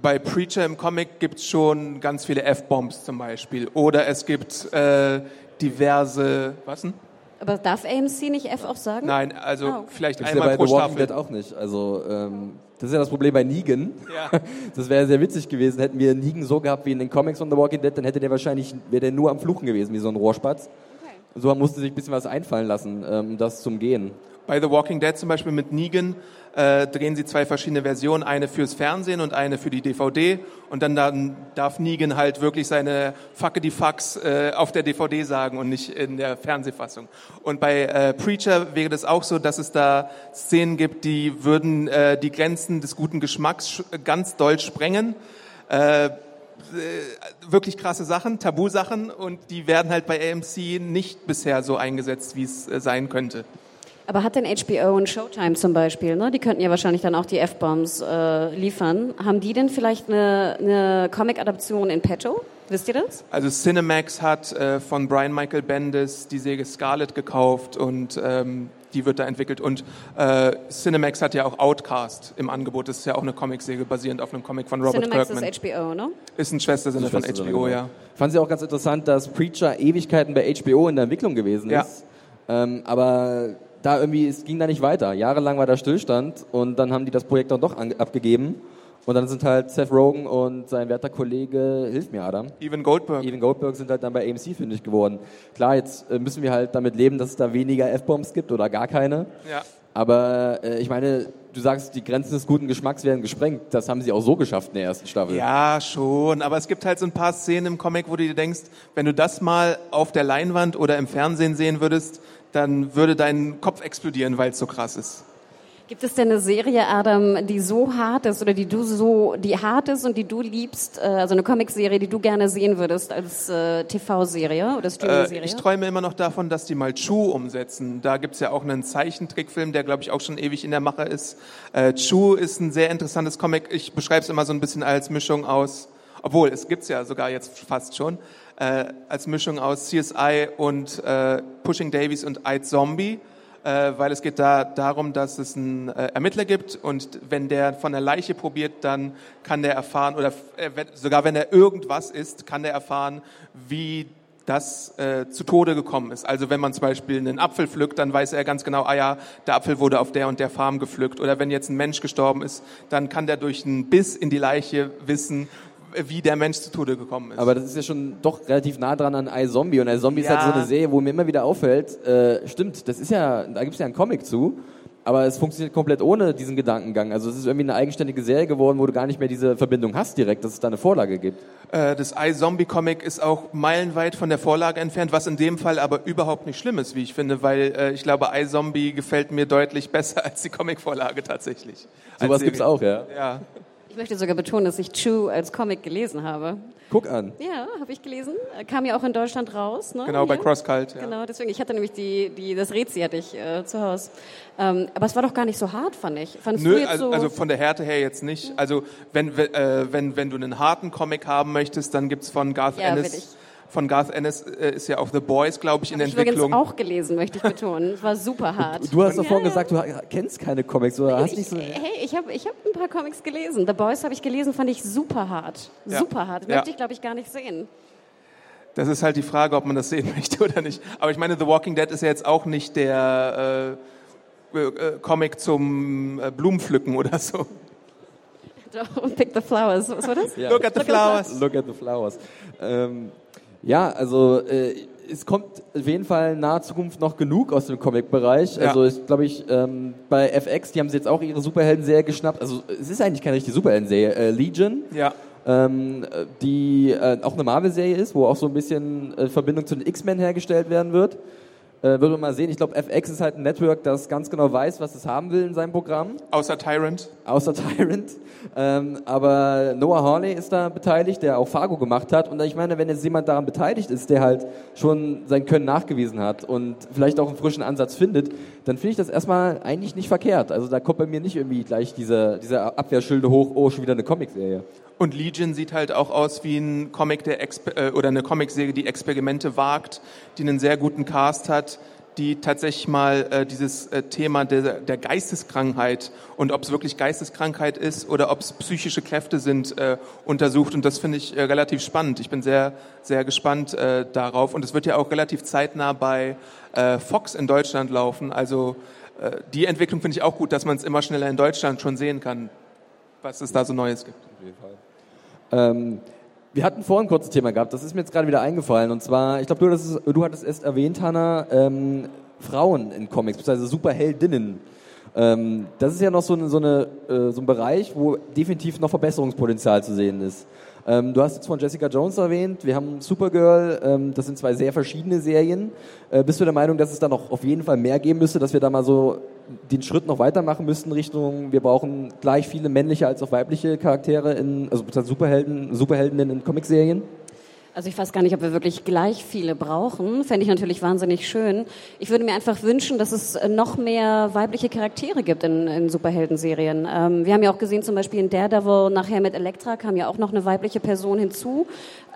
bei Preacher im Comic gibt's schon ganz viele F-Bombs zum Beispiel. Oder es gibt äh, diverse, was denn? Aber darf AMC nicht F auch sagen? Nein, also Ah, okay. vielleicht ist ja einmal bei pro The Walking Staffel. Dead auch nicht. Also ähm, das ist ja das Problem bei Negan. Ja. [LAUGHS] Das wäre sehr witzig gewesen. Hätten wir Negan so gehabt wie in den Comics von The Walking Dead, dann hätte der wahrscheinlich, wäre der nur am Fluchen gewesen, wie so ein Rohrspatz. So man musste sich ein bisschen was einfallen lassen, ähm, um das zum Gehen. Bei The Walking Dead zum Beispiel mit Negan äh, drehen sie zwei verschiedene Versionen, eine fürs Fernsehen und eine für die DVD. Und dann, dann darf Negan halt wirklich seine Facke die Fax äh, auf der DVD sagen und nicht in der Fernsehfassung. Und bei äh, Preacher wäre das auch so, dass es da Szenen gibt, die würden äh, die Grenzen des guten Geschmacks sch- ganz doll sprengen. Äh, äh, wirklich krasse Sachen, Tabusachen und die werden halt bei AMC nicht bisher so eingesetzt, wie es äh, sein könnte. Aber hat denn HBO und Showtime zum Beispiel, ne? die könnten ja wahrscheinlich dann auch die F-Bombs äh, liefern, haben die denn vielleicht eine, eine Comic-Adaption in petto? Wisst ihr das? Also Cinemax hat äh, von Brian Michael Bendis die Säge Scarlet gekauft und ähm, die wird da entwickelt. Und äh, Cinemax hat ja auch Outcast im Angebot. Das ist ja auch eine Comicsäge basierend auf einem Comic von Robert Cinemax Kirkman. ist HBO, ne? Ist ein Schwestersinne von HBO, genau. ja. Fand sie auch ganz interessant, dass Preacher Ewigkeiten bei HBO in der Entwicklung gewesen Ja. ist. Ähm, aber da irgendwie, es ging da nicht weiter. Jahrelang war da Stillstand und dann haben die das Projekt dann doch an, abgegeben. Und dann sind halt Seth Rogen und sein werter Kollege, hilf mir Adam, Evan Goldberg. Evan Goldberg sind halt dann bei AMC fündig geworden. Klar, jetzt äh, müssen wir halt damit leben, dass es da weniger F-Bombs gibt oder gar keine. Ja. Aber äh, ich meine, du sagst, die Grenzen des guten Geschmacks werden gesprengt. Das haben sie auch so geschafft in der ersten Staffel. Ja, schon. Aber es gibt halt so ein paar Szenen im Comic, wo du dir denkst, wenn du das mal auf der Leinwand oder im Fernsehen sehen würdest, dann würde dein Kopf explodieren, weil es so krass ist. Gibt es denn eine Serie, Adam, die so hart ist oder die du so, die hart ist und die du liebst, äh, also eine Comicserie, die du gerne sehen würdest als äh, TV-Serie oder Äh, Streaming-Serie? ich träume immer noch davon, dass die mal Chu umsetzen. Da gibt's ja auch einen Zeichentrickfilm, der, glaube ich, auch schon ewig in der Mache ist. Äh, Chu ist ein sehr interessantes Comic. Ich beschreibe es immer so ein bisschen als Mischung aus, obwohl es gibt's ja sogar jetzt fast schon, äh, als Mischung aus CSI und äh, Pushing Davies und Eid Zombie. Äh, weil es geht da darum, dass es einen äh, Ermittler gibt und wenn der von der Leiche probiert, dann kann der erfahren oder äh, sogar wenn er irgendwas isst, kann der erfahren, wie das äh, zu Tode gekommen ist. Also wenn man zum Beispiel einen Apfel pflückt, dann weiß er ganz genau, ah ja, der Apfel wurde auf der und der Farm gepflückt. Oder wenn jetzt ein Mensch gestorben ist, dann kann der durch einen Biss in die Leiche wissen, wie der Mensch zu Tode gekommen ist. Aber das ist ja schon doch relativ nah dran an iZombie. Und iZombie ist Ja. halt so eine Serie, wo mir immer wieder auffällt, äh, stimmt, das ist ja, da gibt es ja einen Comic zu, aber es funktioniert komplett ohne diesen Gedankengang. Also es ist irgendwie eine eigenständige Serie geworden, wo du gar nicht mehr diese Verbindung hast direkt, dass es da eine Vorlage gibt. Äh, das iZombie-Comic ist auch meilenweit von der Vorlage entfernt, was in dem Fall aber überhaupt nicht schlimm ist, wie ich finde, weil äh, ich glaube, iZombie gefällt mir deutlich besser [LAUGHS] als die Comicvorlage tatsächlich. Als Sowas gibt's auch, ja. Ja. Ich möchte sogar betonen, dass ich Chew als Comic gelesen habe. Guck an. Ja, habe ich gelesen. Kam ja auch in Deutschland raus. Ne? Genau, bei Hier. CrossCult. Ja. Genau, deswegen, ich hatte nämlich die, die, das Rätsel hatte ich äh, zu Hause. Ähm, aber es war doch gar nicht so hart, fand ich. Fandest Nö, also, so? also von der Härte her jetzt nicht. Also wenn, äh, wenn, wenn du einen harten Comic haben möchtest, dann gibt's von Garth Ja. Ennis. Von Garth Ennis äh, ist ja auch The Boys, glaube ich, in ich Entwicklung. übrigens auch gelesen, möchte ich betonen. Es war super hart. Du hast doch vorhin Ja. gesagt, du kennst keine Comics oder hast Ich, nicht so. hey, ich habe ich hab ein paar Comics gelesen. The Boys habe ich gelesen, fand ich super hart. Ja. Super hart. Ja. Möchte ich, glaube ich, gar nicht sehen. Das ist halt die Frage, ob man das sehen [LAUGHS] möchte oder nicht. Aber ich meine, The Walking Dead ist ja jetzt auch nicht der äh, äh, äh, Comic zum äh, Blumenpflücken oder so. Pick the Flowers. Was war das? Ja. Look at the flowers. Look at the flowers. Ähm, ja, also äh, es kommt auf jeden Fall in naher Zukunft noch genug aus dem Comic-Bereich. Ja. Also ich glaube ich, ähm, bei FX, die haben sie jetzt auch ihre Superhelden-Serie geschnappt. Also es ist eigentlich keine richtige Superhelden-Serie. Äh, Legion, Ja. ähm, die äh, auch eine Marvel-Serie ist, wo auch so ein bisschen äh, Verbindung zu den X-Men hergestellt werden wird. Äh, wird man mal sehen. Ich glaube, FX ist halt ein Network, das ganz genau weiß, was es haben will in seinem Programm Außer Tyrant. außer [LAUGHS] Tyrant. Ähm, aber Noah Hawley ist da beteiligt, der auch Fargo gemacht hat. Und ich meine, wenn jetzt jemand daran beteiligt ist, der halt schon sein Können nachgewiesen hat und vielleicht auch einen frischen Ansatz findet, dann finde ich das erstmal eigentlich nicht verkehrt. Also da kommt bei mir nicht irgendwie gleich diese, diese Abwehrschilde hoch, oh, schon wieder eine Comicserie. Und Legion sieht halt auch aus wie ein Comic der Exper äh, oder eine Comicserie, die Experimente wagt, die einen sehr guten Cast hat, die tatsächlich mal äh, dieses äh, Thema der, der Geisteskrankheit und ob es wirklich Geisteskrankheit ist oder ob es psychische Kräfte sind, äh, untersucht. Und das finde ich äh, relativ spannend. Ich bin sehr, sehr gespannt äh, darauf. Und es wird ja auch relativ zeitnah bei äh, Fox in Deutschland laufen. Also äh, die Entwicklung finde ich auch gut, dass man es immer schneller in Deutschland schon sehen kann, was es da so Neues gibt. Ähm, wir hatten vorhin ein kurzes Thema gehabt, das ist mir jetzt gerade wieder eingefallen. Und zwar, ich glaube, du, hattest es- du hattest es erwähnt, Hanna, ähm, Frauen in Comics, beziehungsweise Superheldinnen. Ähm, das ist ja noch so, eine, so, eine, äh, so ein Bereich, wo definitiv noch Verbesserungspotenzial zu sehen ist. Ähm, du hast jetzt von Jessica Jones erwähnt, wir haben Supergirl, ähm, das sind zwei sehr verschiedene Serien. Äh, bist du der Meinung, dass es da noch auf jeden Fall mehr geben müsste, dass wir da mal so den Schritt noch weitermachen müssten Richtung, wir brauchen gleich viele männliche als auch weibliche Charaktere in, also Superhelden, Superheldinnen in Comicserien? Also ich weiß gar nicht, ob wir wirklich gleich viele brauchen. Fände ich natürlich wahnsinnig schön. Ich würde mir einfach wünschen, dass es noch mehr weibliche Charaktere gibt in, in Superhelden-Serien. Ähm, wir haben ja auch gesehen, zum Beispiel in Daredevil, nachher mit Elektra kam ja auch noch eine weibliche Person hinzu.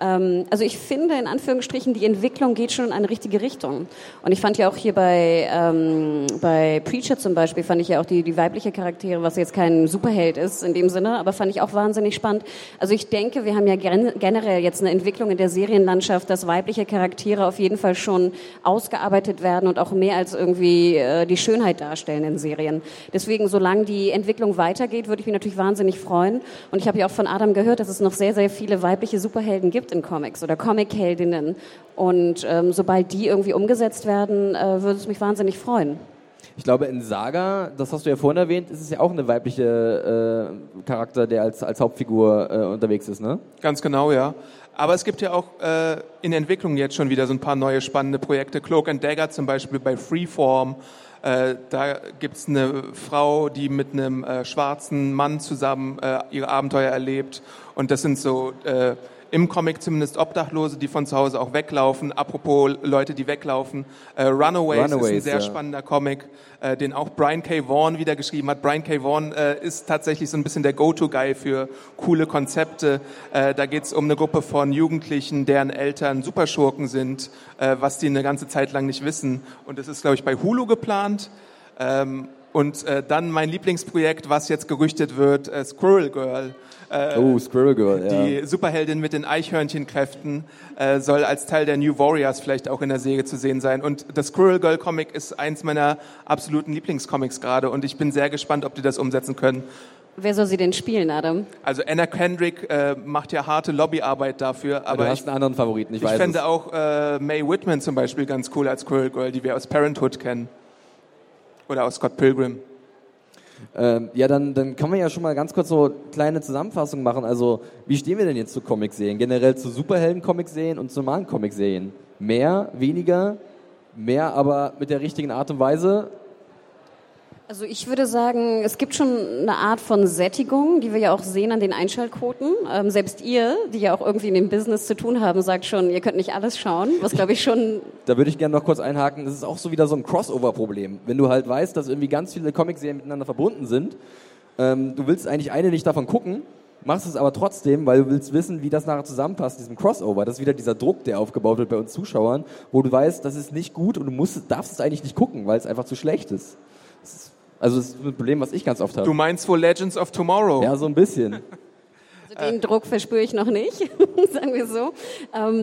Ähm, also ich finde, in Anführungsstrichen, die Entwicklung geht schon in eine richtige Richtung. Und ich fand ja auch hier bei, ähm, bei Preacher zum Beispiel, fand ich ja auch die, die weibliche Charaktere, was jetzt kein Superheld ist in dem Sinne, aber fand ich auch wahnsinnig spannend. Also ich denke, wir haben ja generell jetzt eine Entwicklung in der Serienlandschaft, dass weibliche Charaktere auf jeden Fall schon ausgearbeitet werden und auch mehr als irgendwie äh, die Schönheit darstellen in Serien. Deswegen, solange die Entwicklung weitergeht, würde ich mich natürlich wahnsinnig freuen. Und ich habe ja auch von Adam gehört, dass es noch sehr, sehr viele weibliche Superhelden gibt in Comics oder Comicheldinnen. Und ähm, sobald die irgendwie umgesetzt werden, äh, würde es mich wahnsinnig freuen. Ich glaube, in Saga, das hast du ja vorhin erwähnt, ist es ja auch eine weibliche äh, Charakter, der als, als Hauptfigur äh, unterwegs ist, ne? Ganz genau, ja. Aber es gibt ja auch äh, in Entwicklung jetzt schon wieder so ein paar neue spannende Projekte. Cloak and Dagger zum Beispiel bei Freeform. Äh, da gibt's eine Frau, die mit einem äh, schwarzen Mann zusammen äh, ihre Abenteuer erlebt. Und das sind so äh, im Comic zumindest Obdachlose, die von zu Hause auch weglaufen. Apropos Leute, die weglaufen. Äh, Runaways, Runaways, ist ein sehr ja. spannender Comic, äh, den auch Brian K. Vaughan wieder geschrieben hat. Brian K. Vaughan äh, ist tatsächlich so ein bisschen der Go-To-Guy für coole Konzepte. Äh, da geht es um eine Gruppe von Jugendlichen, deren Eltern Superschurken sind, äh, was die eine ganze Zeit lang nicht wissen. Und das ist, glaube ich, bei Hulu geplant. Ähm, und äh, dann mein Lieblingsprojekt, was jetzt gerüchtet wird, äh, Squirrel Girl. Äh, oh, Squirrel Girl, ja. Die Superheldin mit den Eichhörnchenkräften äh, soll als Teil der New Warriors vielleicht auch in der Serie zu sehen sein. Und das Squirrel Girl Comic ist eins meiner absoluten Lieblingscomics gerade und ich bin sehr gespannt, ob die das umsetzen können. Wer soll sie denn spielen, Adam? Also Anna Kendrick äh, macht ja harte Lobbyarbeit dafür. Aber du hast ich, einen anderen Favoriten, ich, ich weiß fände es. auch äh, Mae Whitman zum Beispiel ganz cool als Squirrel Girl, die wir aus Parenthood kennen. Oder aus Scott Pilgrim. Ähm, ja, dann, dann kann man ja schon mal ganz kurz so kleine Zusammenfassung machen. Also, wie stehen wir denn jetzt zu Comicserien? Generell zu Superhelden-Comicserien und zu normalen Comicserien? Mehr, weniger, mehr, aber mit der richtigen Art und Weise? Also ich würde sagen, es gibt schon eine Art von Sättigung, die wir ja auch sehen an den Einschaltquoten. Ähm, selbst ihr, die ja auch irgendwie in dem Business zu tun haben, sagt schon, ihr könnt nicht alles schauen, was glaube ich schon... Da würde ich gerne noch kurz einhaken, das ist auch so wieder so ein Crossover-Problem. Wenn du halt weißt, dass irgendwie ganz viele Comicserien miteinander verbunden sind, ähm, du willst eigentlich eine nicht davon gucken, machst es aber trotzdem, weil du willst wissen, wie das nachher zusammenpasst, diesem Crossover. Das ist wieder dieser Druck, der aufgebaut wird bei uns Zuschauern, wo du weißt, das ist nicht gut und du musst, darfst es eigentlich nicht gucken, weil es einfach zu schlecht ist. Also das ist ein Problem, was ich ganz oft habe. Du meinst wohl Legends of Tomorrow? Ja, so ein bisschen. Also den Druck verspüre ich noch nicht, [LAUGHS] sagen wir so. Ähm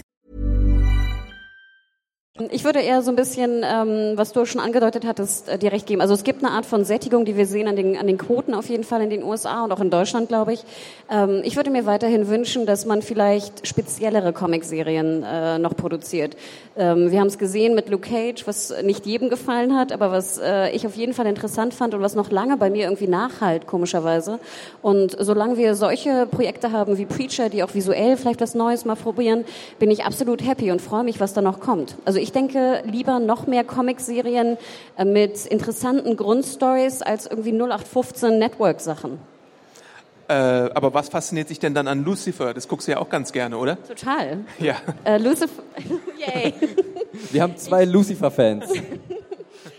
Ich würde eher so ein bisschen, ähm, was du schon angedeutet hattest, äh, dir recht geben. Also es gibt eine Art von Sättigung, die wir sehen an den, an den Quoten auf jeden Fall in den USA und auch in Deutschland, glaube ich. Ähm, ich würde mir weiterhin wünschen, dass man vielleicht speziellere Comicserien äh, noch produziert. Ähm, wir haben es gesehen mit Luke Cage, was nicht jedem gefallen hat, aber was äh, ich auf jeden Fall interessant fand und was noch lange bei mir irgendwie nachhalt, komischerweise. Und solange wir solche Projekte haben wie Preacher, die auch visuell vielleicht was Neues mal probieren, bin ich absolut happy und freue mich, was da noch kommt. Also ich denke lieber noch mehr Comicserien äh, mit interessanten Grundstories als irgendwie 0815 Network-Sachen. Äh, aber was fasziniert sich denn dann an Lucifer? Das guckst du ja auch ganz gerne, oder? Total. [LAUGHS] Ja. Äh, Lucifer, [LAUGHS] yay. [LAUGHS] Wir haben zwei Lucifer-Fans.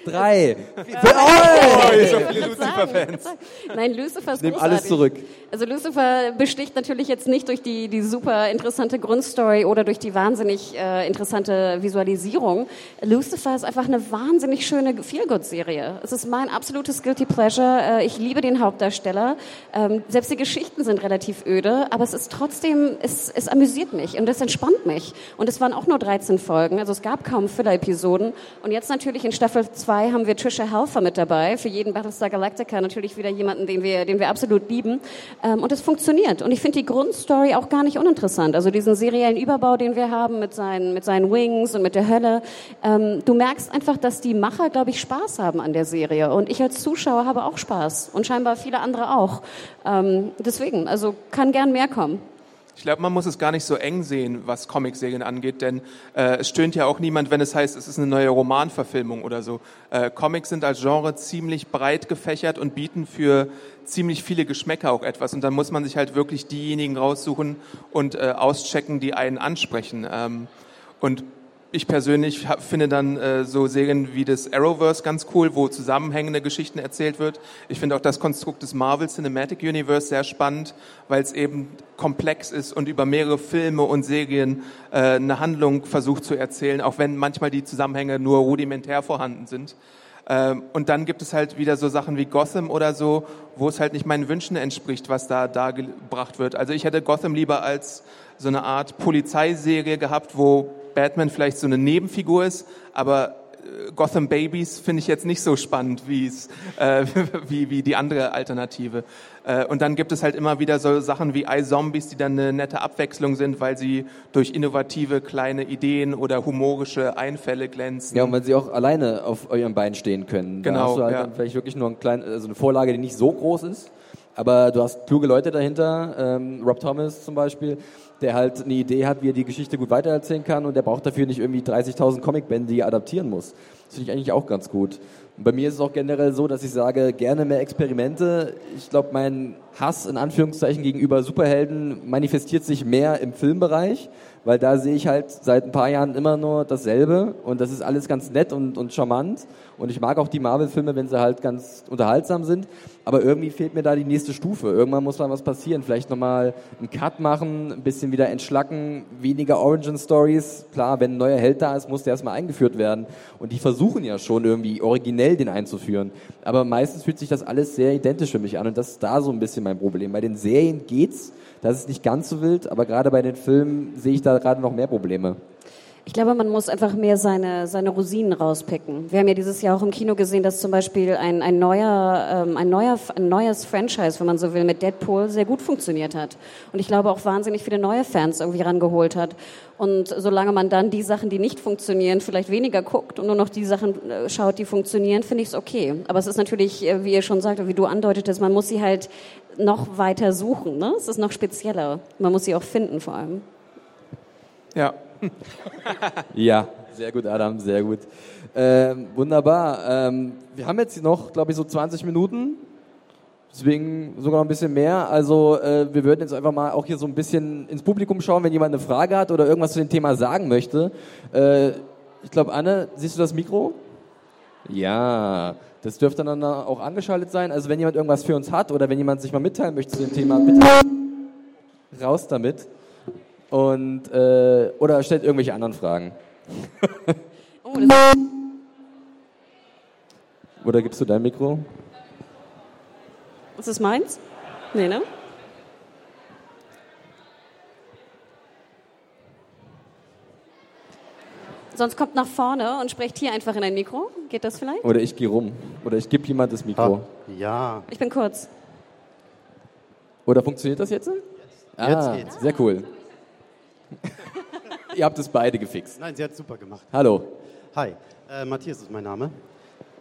Drei. Oh, so viele Lucifer-Fans. Nein, Lucifer ist Nimm großartig. alles zurück. Also Lucifer besticht natürlich jetzt nicht durch die, die super interessante Grundstory oder durch die wahnsinnig äh, interessante Visualisierung. Lucifer ist einfach eine wahnsinnig schöne Feelgood-Serie. Es ist mein absolutes Guilty Pleasure. Äh, ich liebe den Hauptdarsteller. Ähm, selbst die Geschichten sind relativ öde, aber es ist trotzdem, es, es amüsiert mich und es entspannt mich. Und es waren auch nur 13 Folgen, also es gab kaum Filler-Episoden. Und jetzt natürlich in Staffel 2 2 haben wir Trisha Helfer mit dabei. Für jeden Battlestar Galactica natürlich wieder jemanden, den wir, den wir absolut lieben. Ähm, und es funktioniert. Und ich finde die Grundstory auch gar nicht uninteressant. Also diesen seriellen Überbau, den wir haben mit seinen, mit seinen Wings und mit der Hölle. Ähm, du merkst einfach, dass die Macher, glaube ich, Spaß haben an der Serie. Und ich als Zuschauer habe auch Spaß. Und scheinbar viele andere auch. Ähm, deswegen, also kann gern mehr kommen. Ich glaube, man muss es gar nicht so eng sehen, was Comicserien angeht, denn äh, es stöhnt ja auch niemand, wenn es heißt, es ist eine neue Romanverfilmung oder so. Äh, Comics sind als Genre ziemlich breit gefächert und bieten für ziemlich viele Geschmäcker auch etwas. Und dann muss man sich halt wirklich diejenigen raussuchen und äh, auschecken, die einen ansprechen. Ähm, und ich persönlich finde dann äh, so Serien wie das Arrowverse ganz cool, wo zusammenhängende Geschichten erzählt wird. Ich finde auch das Konstrukt des Marvel Cinematic Universe sehr spannend, weil es eben komplex ist und über mehrere Filme und Serien äh, eine Handlung versucht zu erzählen, auch wenn manchmal die Zusammenhänge nur rudimentär vorhanden sind. Ähm, und dann gibt es halt wieder so Sachen wie Gotham oder so, wo es halt nicht meinen Wünschen entspricht, was da dargebracht wird. Also ich hätte Gotham lieber als so eine Art Polizeiserie gehabt, wo Batman vielleicht so eine Nebenfigur ist, aber äh, Gotham Babies finde ich jetzt nicht so spannend äh, [LAUGHS] wie, wie die andere Alternative. Äh, und dann gibt es halt immer wieder so Sachen wie iZombies, die dann eine nette Abwechslung sind, weil sie durch innovative kleine Ideen oder humorische Einfälle glänzen. Ja, und weil sie auch alleine auf eurem Bein stehen können. Genau. Da hast du halt ja. dann vielleicht wirklich nur ein klein, also eine Vorlage, die nicht so groß ist. Aber du hast kluge Leute dahinter, ähm, Rob Thomas zum Beispiel, der halt eine Idee hat, wie er die Geschichte gut weitererzählen kann und der braucht dafür nicht irgendwie 30.000 Comicbände, die er adaptieren muss. Das finde ich eigentlich auch ganz gut. Und bei mir ist es auch generell so, dass ich sage, gerne mehr Experimente. Ich glaube, mein Hass in Anführungszeichen gegenüber Superhelden manifestiert sich mehr im Filmbereich, weil da sehe ich halt seit ein paar Jahren immer nur dasselbe und das ist alles ganz nett und, und charmant und ich mag auch die Marvel-Filme, wenn sie halt ganz unterhaltsam sind, aber irgendwie fehlt mir da die nächste Stufe. Irgendwann muss mal was passieren, vielleicht nochmal einen Cut machen, ein bisschen wieder entschlacken, weniger Origin-Stories. Klar, wenn ein neuer Held da ist, muss der erstmal eingeführt werden und die versuchen ja schon irgendwie originell den einzuführen, aber meistens fühlt sich das alles sehr identisch für mich an und das ist da so ein bisschen mein Problem. Bei den Serien geht's, das ist nicht ganz so wild, aber gerade bei den Filmen sehe ich da gerade noch mehr Probleme. Ich glaube, man muss einfach mehr seine, seine Rosinen rauspicken. Wir haben ja dieses Jahr auch im Kino gesehen, dass zum Beispiel ein, ein, neuer, ähm, ein, neuer, ein neues Franchise, wenn man so will, mit Deadpool sehr gut funktioniert hat. Und ich glaube auch wahnsinnig viele neue Fans irgendwie rangeholt hat. Und solange man dann die Sachen, die nicht funktionieren, vielleicht weniger guckt und nur noch die Sachen äh, schaut, die funktionieren, finde ich es okay. Aber es ist natürlich, äh, wie ihr schon sagt, wie du andeutetest, man muss sie halt noch weiter suchen. Ne? Es ist noch spezieller. Man muss sie auch finden vor allem. Ja. [LAUGHS] Ja, sehr gut, Adam, sehr gut. Ähm, wunderbar. Ähm, wir haben jetzt noch, glaube ich, so 20 Minuten. Deswegen sogar noch ein bisschen mehr. Also äh, wir würden jetzt einfach mal auch hier so ein bisschen ins Publikum schauen, wenn jemand eine Frage hat oder irgendwas zu dem Thema sagen möchte. Äh, ich glaube, Anne, siehst du das Mikro? Ja, das dürfte dann auch angeschaltet sein. Also wenn jemand irgendwas für uns hat oder wenn jemand sich mal mitteilen möchte zu dem Thema, bitte raus damit. Und, äh, oder stellt irgendwelche anderen Fragen. [LAUGHS] Oh, Oder gibst du dein Mikro? ist das meins? Nee, ne? Sonst kommt nach vorne und spricht hier einfach in ein Mikro. Geht das vielleicht? Oder ich gehe rum. Oder ich gebe jemand das Mikro. Ja, Ich bin kurz. Oder funktioniert das jetzt? Ah, Jetzt geht's. Sehr cool. Ihr habt es beide gefixt. nein, sie hat super gemacht. Hallo. Hi, äh, Matthias ist mein Name.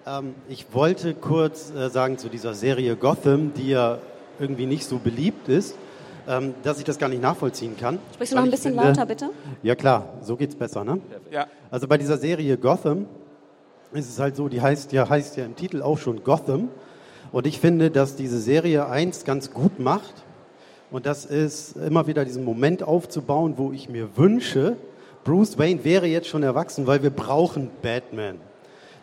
Ähm, ich wollte kurz äh, sagen zu dieser Serie Gotham, die ja irgendwie nicht so beliebt ist, ähm, dass ich das gar nicht nachvollziehen kann. Sprichst du noch ein bisschen finde- lauter, bitte? Ja klar, so geht's besser, ne? Ja. Also bei dieser Serie Gotham ist es halt so, die heißt ja, heißt ja im Titel auch schon Gotham. Und ich finde, dass diese Serie eins ganz gut macht. Und das ist immer wieder diesen Moment aufzubauen, wo ich mir wünsche, Bruce Wayne wäre jetzt schon erwachsen, weil wir brauchen Batman.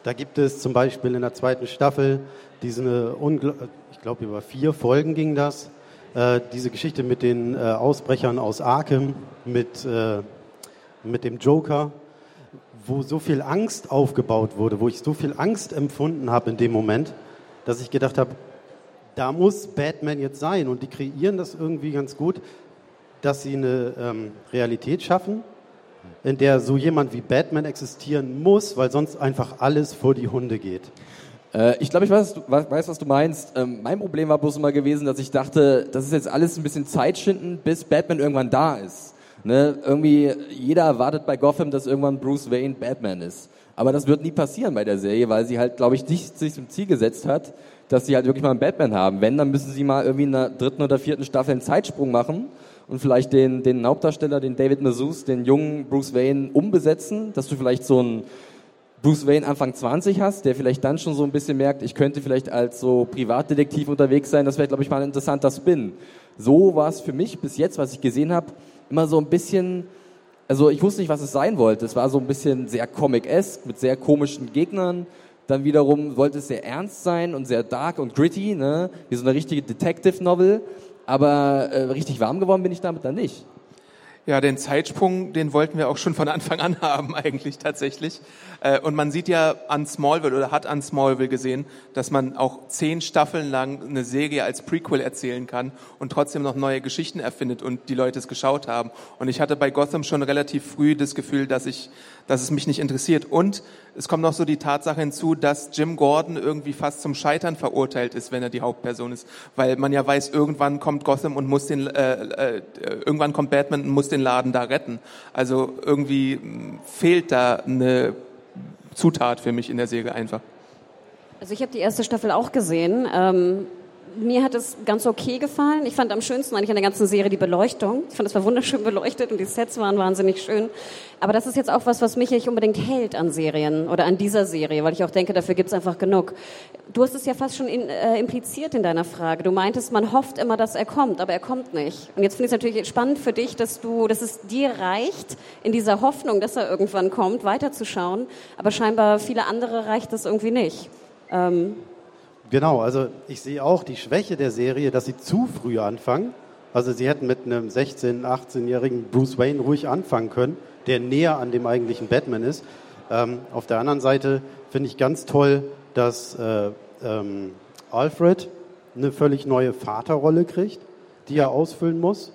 Da gibt es zum Beispiel in der zweiten Staffel diese, ungl- ich glaube über vier Folgen ging das, äh, diese Geschichte mit den äh, Ausbrechern aus Arkham, mit, äh, mit dem Joker, wo so viel Angst aufgebaut wurde, wo ich so viel Angst empfunden habe in dem Moment, dass ich gedacht habe, da muss Batman jetzt sein. Und die kreieren das irgendwie ganz gut, dass sie eine ähm, Realität schaffen, in der so jemand wie Batman existieren muss, weil sonst einfach alles vor die Hunde geht. Äh, ich glaube, ich weiß, weiß, was du meinst. Ähm, mein Problem war bloß immer gewesen, dass ich dachte, das ist jetzt alles ein bisschen Zeitschinden, bis Batman irgendwann da ist. Ne? Irgendwie, jeder erwartet bei Gotham, dass irgendwann Bruce Wayne Batman ist. Aber das wird nie passieren bei der Serie, weil sie halt, glaube ich, nicht sich zum Ziel gesetzt hat, dass sie halt wirklich mal einen Batman haben. Wenn, dann müssen sie mal irgendwie in der dritten oder vierten Staffel einen Zeitsprung machen und vielleicht den, den Hauptdarsteller, den David Mazouz, den jungen Bruce Wayne umbesetzen, dass du vielleicht so einen Bruce Wayne Anfang 20 hast, der vielleicht dann schon so ein bisschen merkt, ich könnte vielleicht als so Privatdetektiv unterwegs sein, das wäre, glaube ich, mal ein interessanter Spin. So war es für mich bis jetzt, was ich gesehen habe, immer so ein bisschen, also ich wusste nicht, was es sein wollte. Es war so ein bisschen sehr comic-esque mit sehr komischen Gegnern. Dann wiederum wollte es sehr ernst sein und sehr dark und gritty, ne? wie so eine richtige Detective-Novel. Aber äh, richtig warm geworden bin ich damit dann nicht. Ja, den Zeitsprung, den wollten wir auch schon von Anfang an [LAUGHS] haben eigentlich tatsächlich. Äh, und man sieht ja an Smallville oder hat an Smallville gesehen, dass man auch zehn Staffeln lang eine Serie als Prequel erzählen kann und trotzdem noch neue Geschichten erfindet und die Leute es geschaut haben. Und ich hatte bei Gotham schon relativ früh das Gefühl, dass ich, dass es mich nicht interessiert. Und es kommt noch so die Tatsache hinzu, dass Jim Gordon irgendwie fast zum Scheitern verurteilt ist, wenn er die Hauptperson ist, weil man ja weiß, irgendwann kommt Gotham und muss den, äh, äh, irgendwann kommt Batman und muss den Laden da retten. Also irgendwie fehlt da eine Zutat für mich in der Serie einfach. Also ich habe die erste Staffel auch gesehen. Ähm, mir hat es ganz okay gefallen. Ich fand am schönsten eigentlich an der ganzen Serie die Beleuchtung. Ich fand, es war wunderschön beleuchtet und die Sets waren wahnsinnig schön. Aber das ist jetzt auch was, was mich nicht unbedingt hält an Serien oder an dieser Serie, weil ich auch denke, dafür gibt es einfach genug. Du hast es ja fast schon in, äh, impliziert in deiner Frage. Du meintest, man hofft immer, dass er kommt, aber er kommt nicht. Und jetzt finde ich es natürlich spannend für dich, dass du, dass es dir reicht, in dieser Hoffnung, dass er irgendwann kommt, weiterzuschauen. Aber scheinbar viele andere reicht das irgendwie nicht. Ähm, Genau, also ich sehe auch die Schwäche der Serie, dass sie zu früh anfangen. Also sie hätten mit einem 16-, 18-jährigen Bruce Wayne ruhig anfangen können, der näher an dem eigentlichen Batman ist. Ähm, auf der anderen Seite finde ich ganz toll, dass äh, ähm, Alfred eine völlig neue Vaterrolle kriegt, die er ausfüllen muss.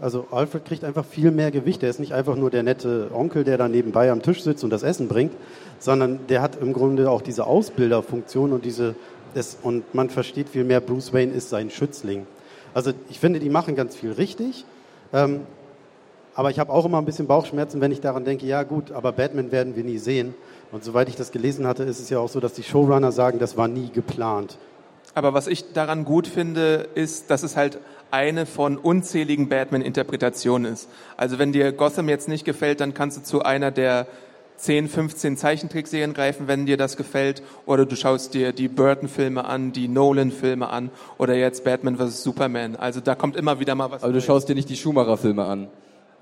Also Alfred kriegt einfach viel mehr Gewicht. Er ist nicht einfach nur der nette Onkel, der da nebenbei am Tisch sitzt und das Essen bringt, sondern der hat im Grunde auch diese Ausbilderfunktion und diese das, und man versteht viel mehr, Bruce Wayne ist sein Schützling. Also ich finde, die machen ganz viel richtig. Ähm, aber ich habe auch immer ein bisschen Bauchschmerzen, wenn ich daran denke, ja gut, aber Batman werden wir nie sehen. Und soweit ich das gelesen hatte, ist es ja auch so, dass die Showrunner sagen, das war nie geplant. Aber was ich daran gut finde, ist, dass es halt eine von unzähligen Batman-Interpretationen ist. Also wenn dir Gotham jetzt nicht gefällt, dann kannst du zu einer der 10, 15 Zeichentrickserien greifen, wenn dir das gefällt. Oder du schaust dir die Burton-Filme an, die Nolan-Filme an oder jetzt Batman vs. Superman. Also da kommt immer wieder mal was. Aber du schaust dir nicht die Schumacher-Filme an.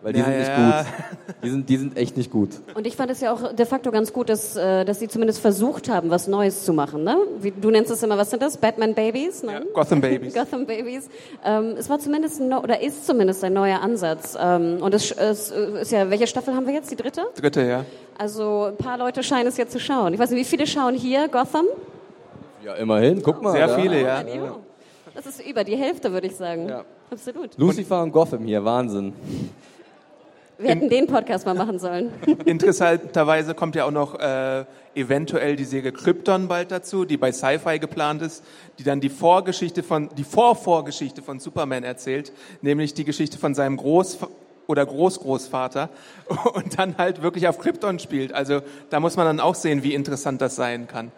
Weil die ja, sind nicht ja. gut. Die sind, die sind echt nicht gut. Und ich fand es ja auch de facto ganz gut, dass, äh, dass sie zumindest versucht haben, was Neues zu machen. Ne? Wie, du nennst es immer, was sind das? Batman Babies? Ne? Ja, Gotham Babies. [LAUGHS] Gotham Babies. Ähm, es war zumindest ein, oder ist zumindest ein neuer Ansatz. Ähm, und es, es ist ja, welche Staffel haben wir jetzt? Die dritte? Dritte, ja. Also ein paar Leute scheinen es ja zu schauen. Ich weiß nicht, wie viele schauen hier Gotham? Ja, immerhin. Guck mal. Sehr viele, ja. Das ist über die Hälfte, würde ich sagen. Ja. Absolut. Lucifer und Gotham hier, Wahnsinn. Wir hätten den Podcast mal machen sollen. [LAUGHS] Interessanterweise kommt ja auch noch äh, eventuell die Serie Krypton bald dazu, die bei Sci-Fi geplant ist, die dann die Vorgeschichte von, die Vorvorgeschichte von Superman erzählt, nämlich die Geschichte von seinem Groß oder Großgroßvater [LAUGHS] und dann halt wirklich auf Krypton spielt. Also da muss man dann auch sehen, wie interessant das sein kann.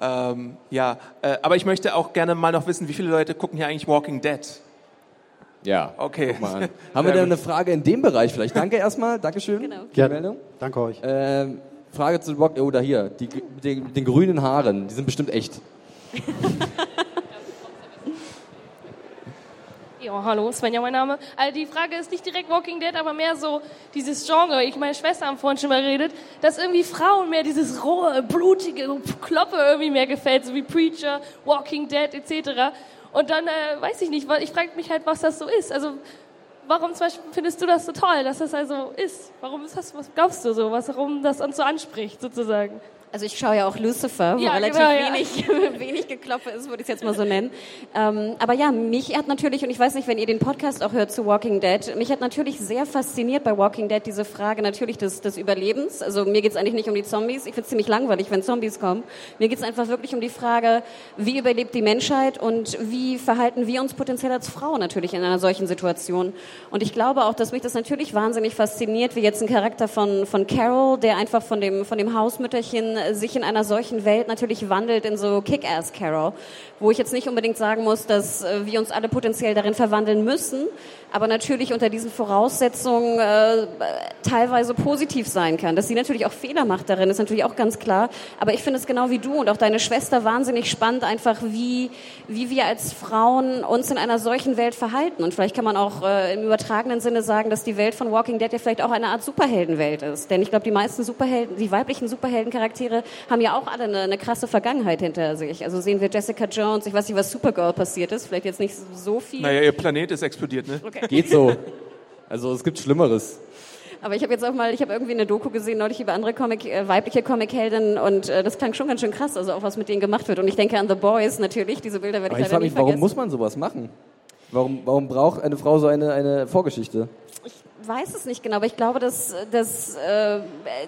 Ähm, ja, äh, aber ich möchte auch gerne mal noch wissen, wie viele Leute gucken hier eigentlich Walking Dead? Ja. Okay. [LAUGHS] Haben wir denn eine Frage in dem Bereich vielleicht? [LAUGHS] Danke erstmal. Dankeschön. Genau. Gerne. Danke euch. Ähm, Frage zu Rock, oder hier, die, den, den grünen Haaren, die sind bestimmt echt. Ja, hallo, Svenja mein Name. Also die Frage ist nicht direkt Walking Dead, aber mehr so dieses Genre. Ich meine Schwester haben vorhin schon mal geredet, dass irgendwie Frauen mehr dieses rohe, blutige Kloppe irgendwie mehr gefällt, so wie Preacher, Walking Dead etc. Und dann äh, weiß ich nicht, ich frage mich halt, was das so ist. Also warum zum Beispiel findest du das so toll, dass das also ist? Warum ist das, was glaubst du so, was, warum das uns so anspricht sozusagen? Also ich schaue ja auch Lucifer, wo Ja, relativ genau, ja. wenig, [LAUGHS] wenig Geklopfe ist, würde ich es jetzt mal so nennen. Ähm, aber ja, mich hat natürlich, und ich weiß nicht, wenn ihr den Podcast auch hört zu Walking Dead, mich hat natürlich sehr fasziniert bei Walking Dead diese Frage natürlich des, des Überlebens. Also mir geht es eigentlich nicht um die Zombies. Ich finde es ziemlich langweilig, wenn Zombies kommen. Mir geht es einfach wirklich um die Frage, wie überlebt die Menschheit und wie verhalten wir uns potenziell als Frau natürlich in einer solchen Situation. Und ich glaube auch, dass mich das natürlich wahnsinnig fasziniert, wie jetzt ein Charakter von, von Carol, der einfach von dem, von dem Hausmütterchen sich in einer solchen Welt natürlich wandelt in so Kick-Ass Carol, wo ich jetzt nicht unbedingt sagen muss, dass äh, wir uns alle potenziell darin verwandeln müssen, aber natürlich unter diesen Voraussetzungen äh, teilweise positiv sein kann. Dass sie natürlich auch Fehler macht darin, ist natürlich auch ganz klar. Aber ich finde es genau wie du und auch deine Schwester wahnsinnig spannend, einfach wie, wie wir als Frauen uns in einer solchen Welt verhalten. Und vielleicht kann man auch äh, im übertragenen Sinne sagen, dass die Welt von Walking Dead ja vielleicht auch eine Art Superheldenwelt ist. Denn ich glaube, die meisten Superhelden, die weiblichen Superheldencharaktere haben ja auch alle eine, eine krasse Vergangenheit hinter sich. Also sehen wir Jessica Jones, ich weiß nicht, was Supergirl passiert ist, vielleicht jetzt nicht so viel. Naja, ihr Planet ist explodiert, ne? Okay. Geht so. Also es gibt Schlimmeres. Aber ich habe jetzt auch mal, ich habe irgendwie eine Doku gesehen neulich über andere Comic, äh, weibliche Comicheldinnen und äh, das klang schon ganz schön krass, also auch was mit denen gemacht wird. Und ich denke an The Boys natürlich, diese Bilder werde ich ich leider frage nie mich, warum vergessen. muss man sowas machen? Warum, warum braucht eine Frau so eine, eine Vorgeschichte? Ich weiß es nicht genau, aber ich glaube, dass, dass, äh,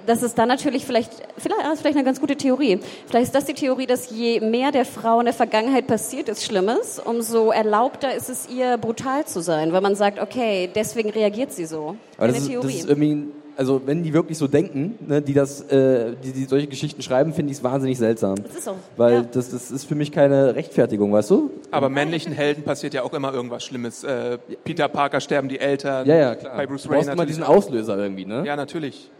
dass es da natürlich vielleicht, vielleicht, ah, vielleicht eine ganz gute Theorie. Vielleicht ist das die Theorie, dass je mehr der Frau in der Vergangenheit passiert ist Schlimmes, umso erlaubter ist es ihr, brutal zu sein, weil man sagt, okay, deswegen reagiert sie so. Aber das ist, Theorie. das ist irgendwie, also wenn die wirklich so denken, ne, die das, äh, die, die solche Geschichten schreiben, finde ich es wahnsinnig seltsam. das ist so. Weil ja. das, das ist für mich keine Rechtfertigung, weißt du? Aber männlichen Helden passiert ja auch immer irgendwas Schlimmes. Äh, Peter Parker sterben die Eltern. Ja, ja, klar. Bei Bruce du Wayne brauchst immer diesen. Auslöser irgendwie, ne? Ja, natürlich.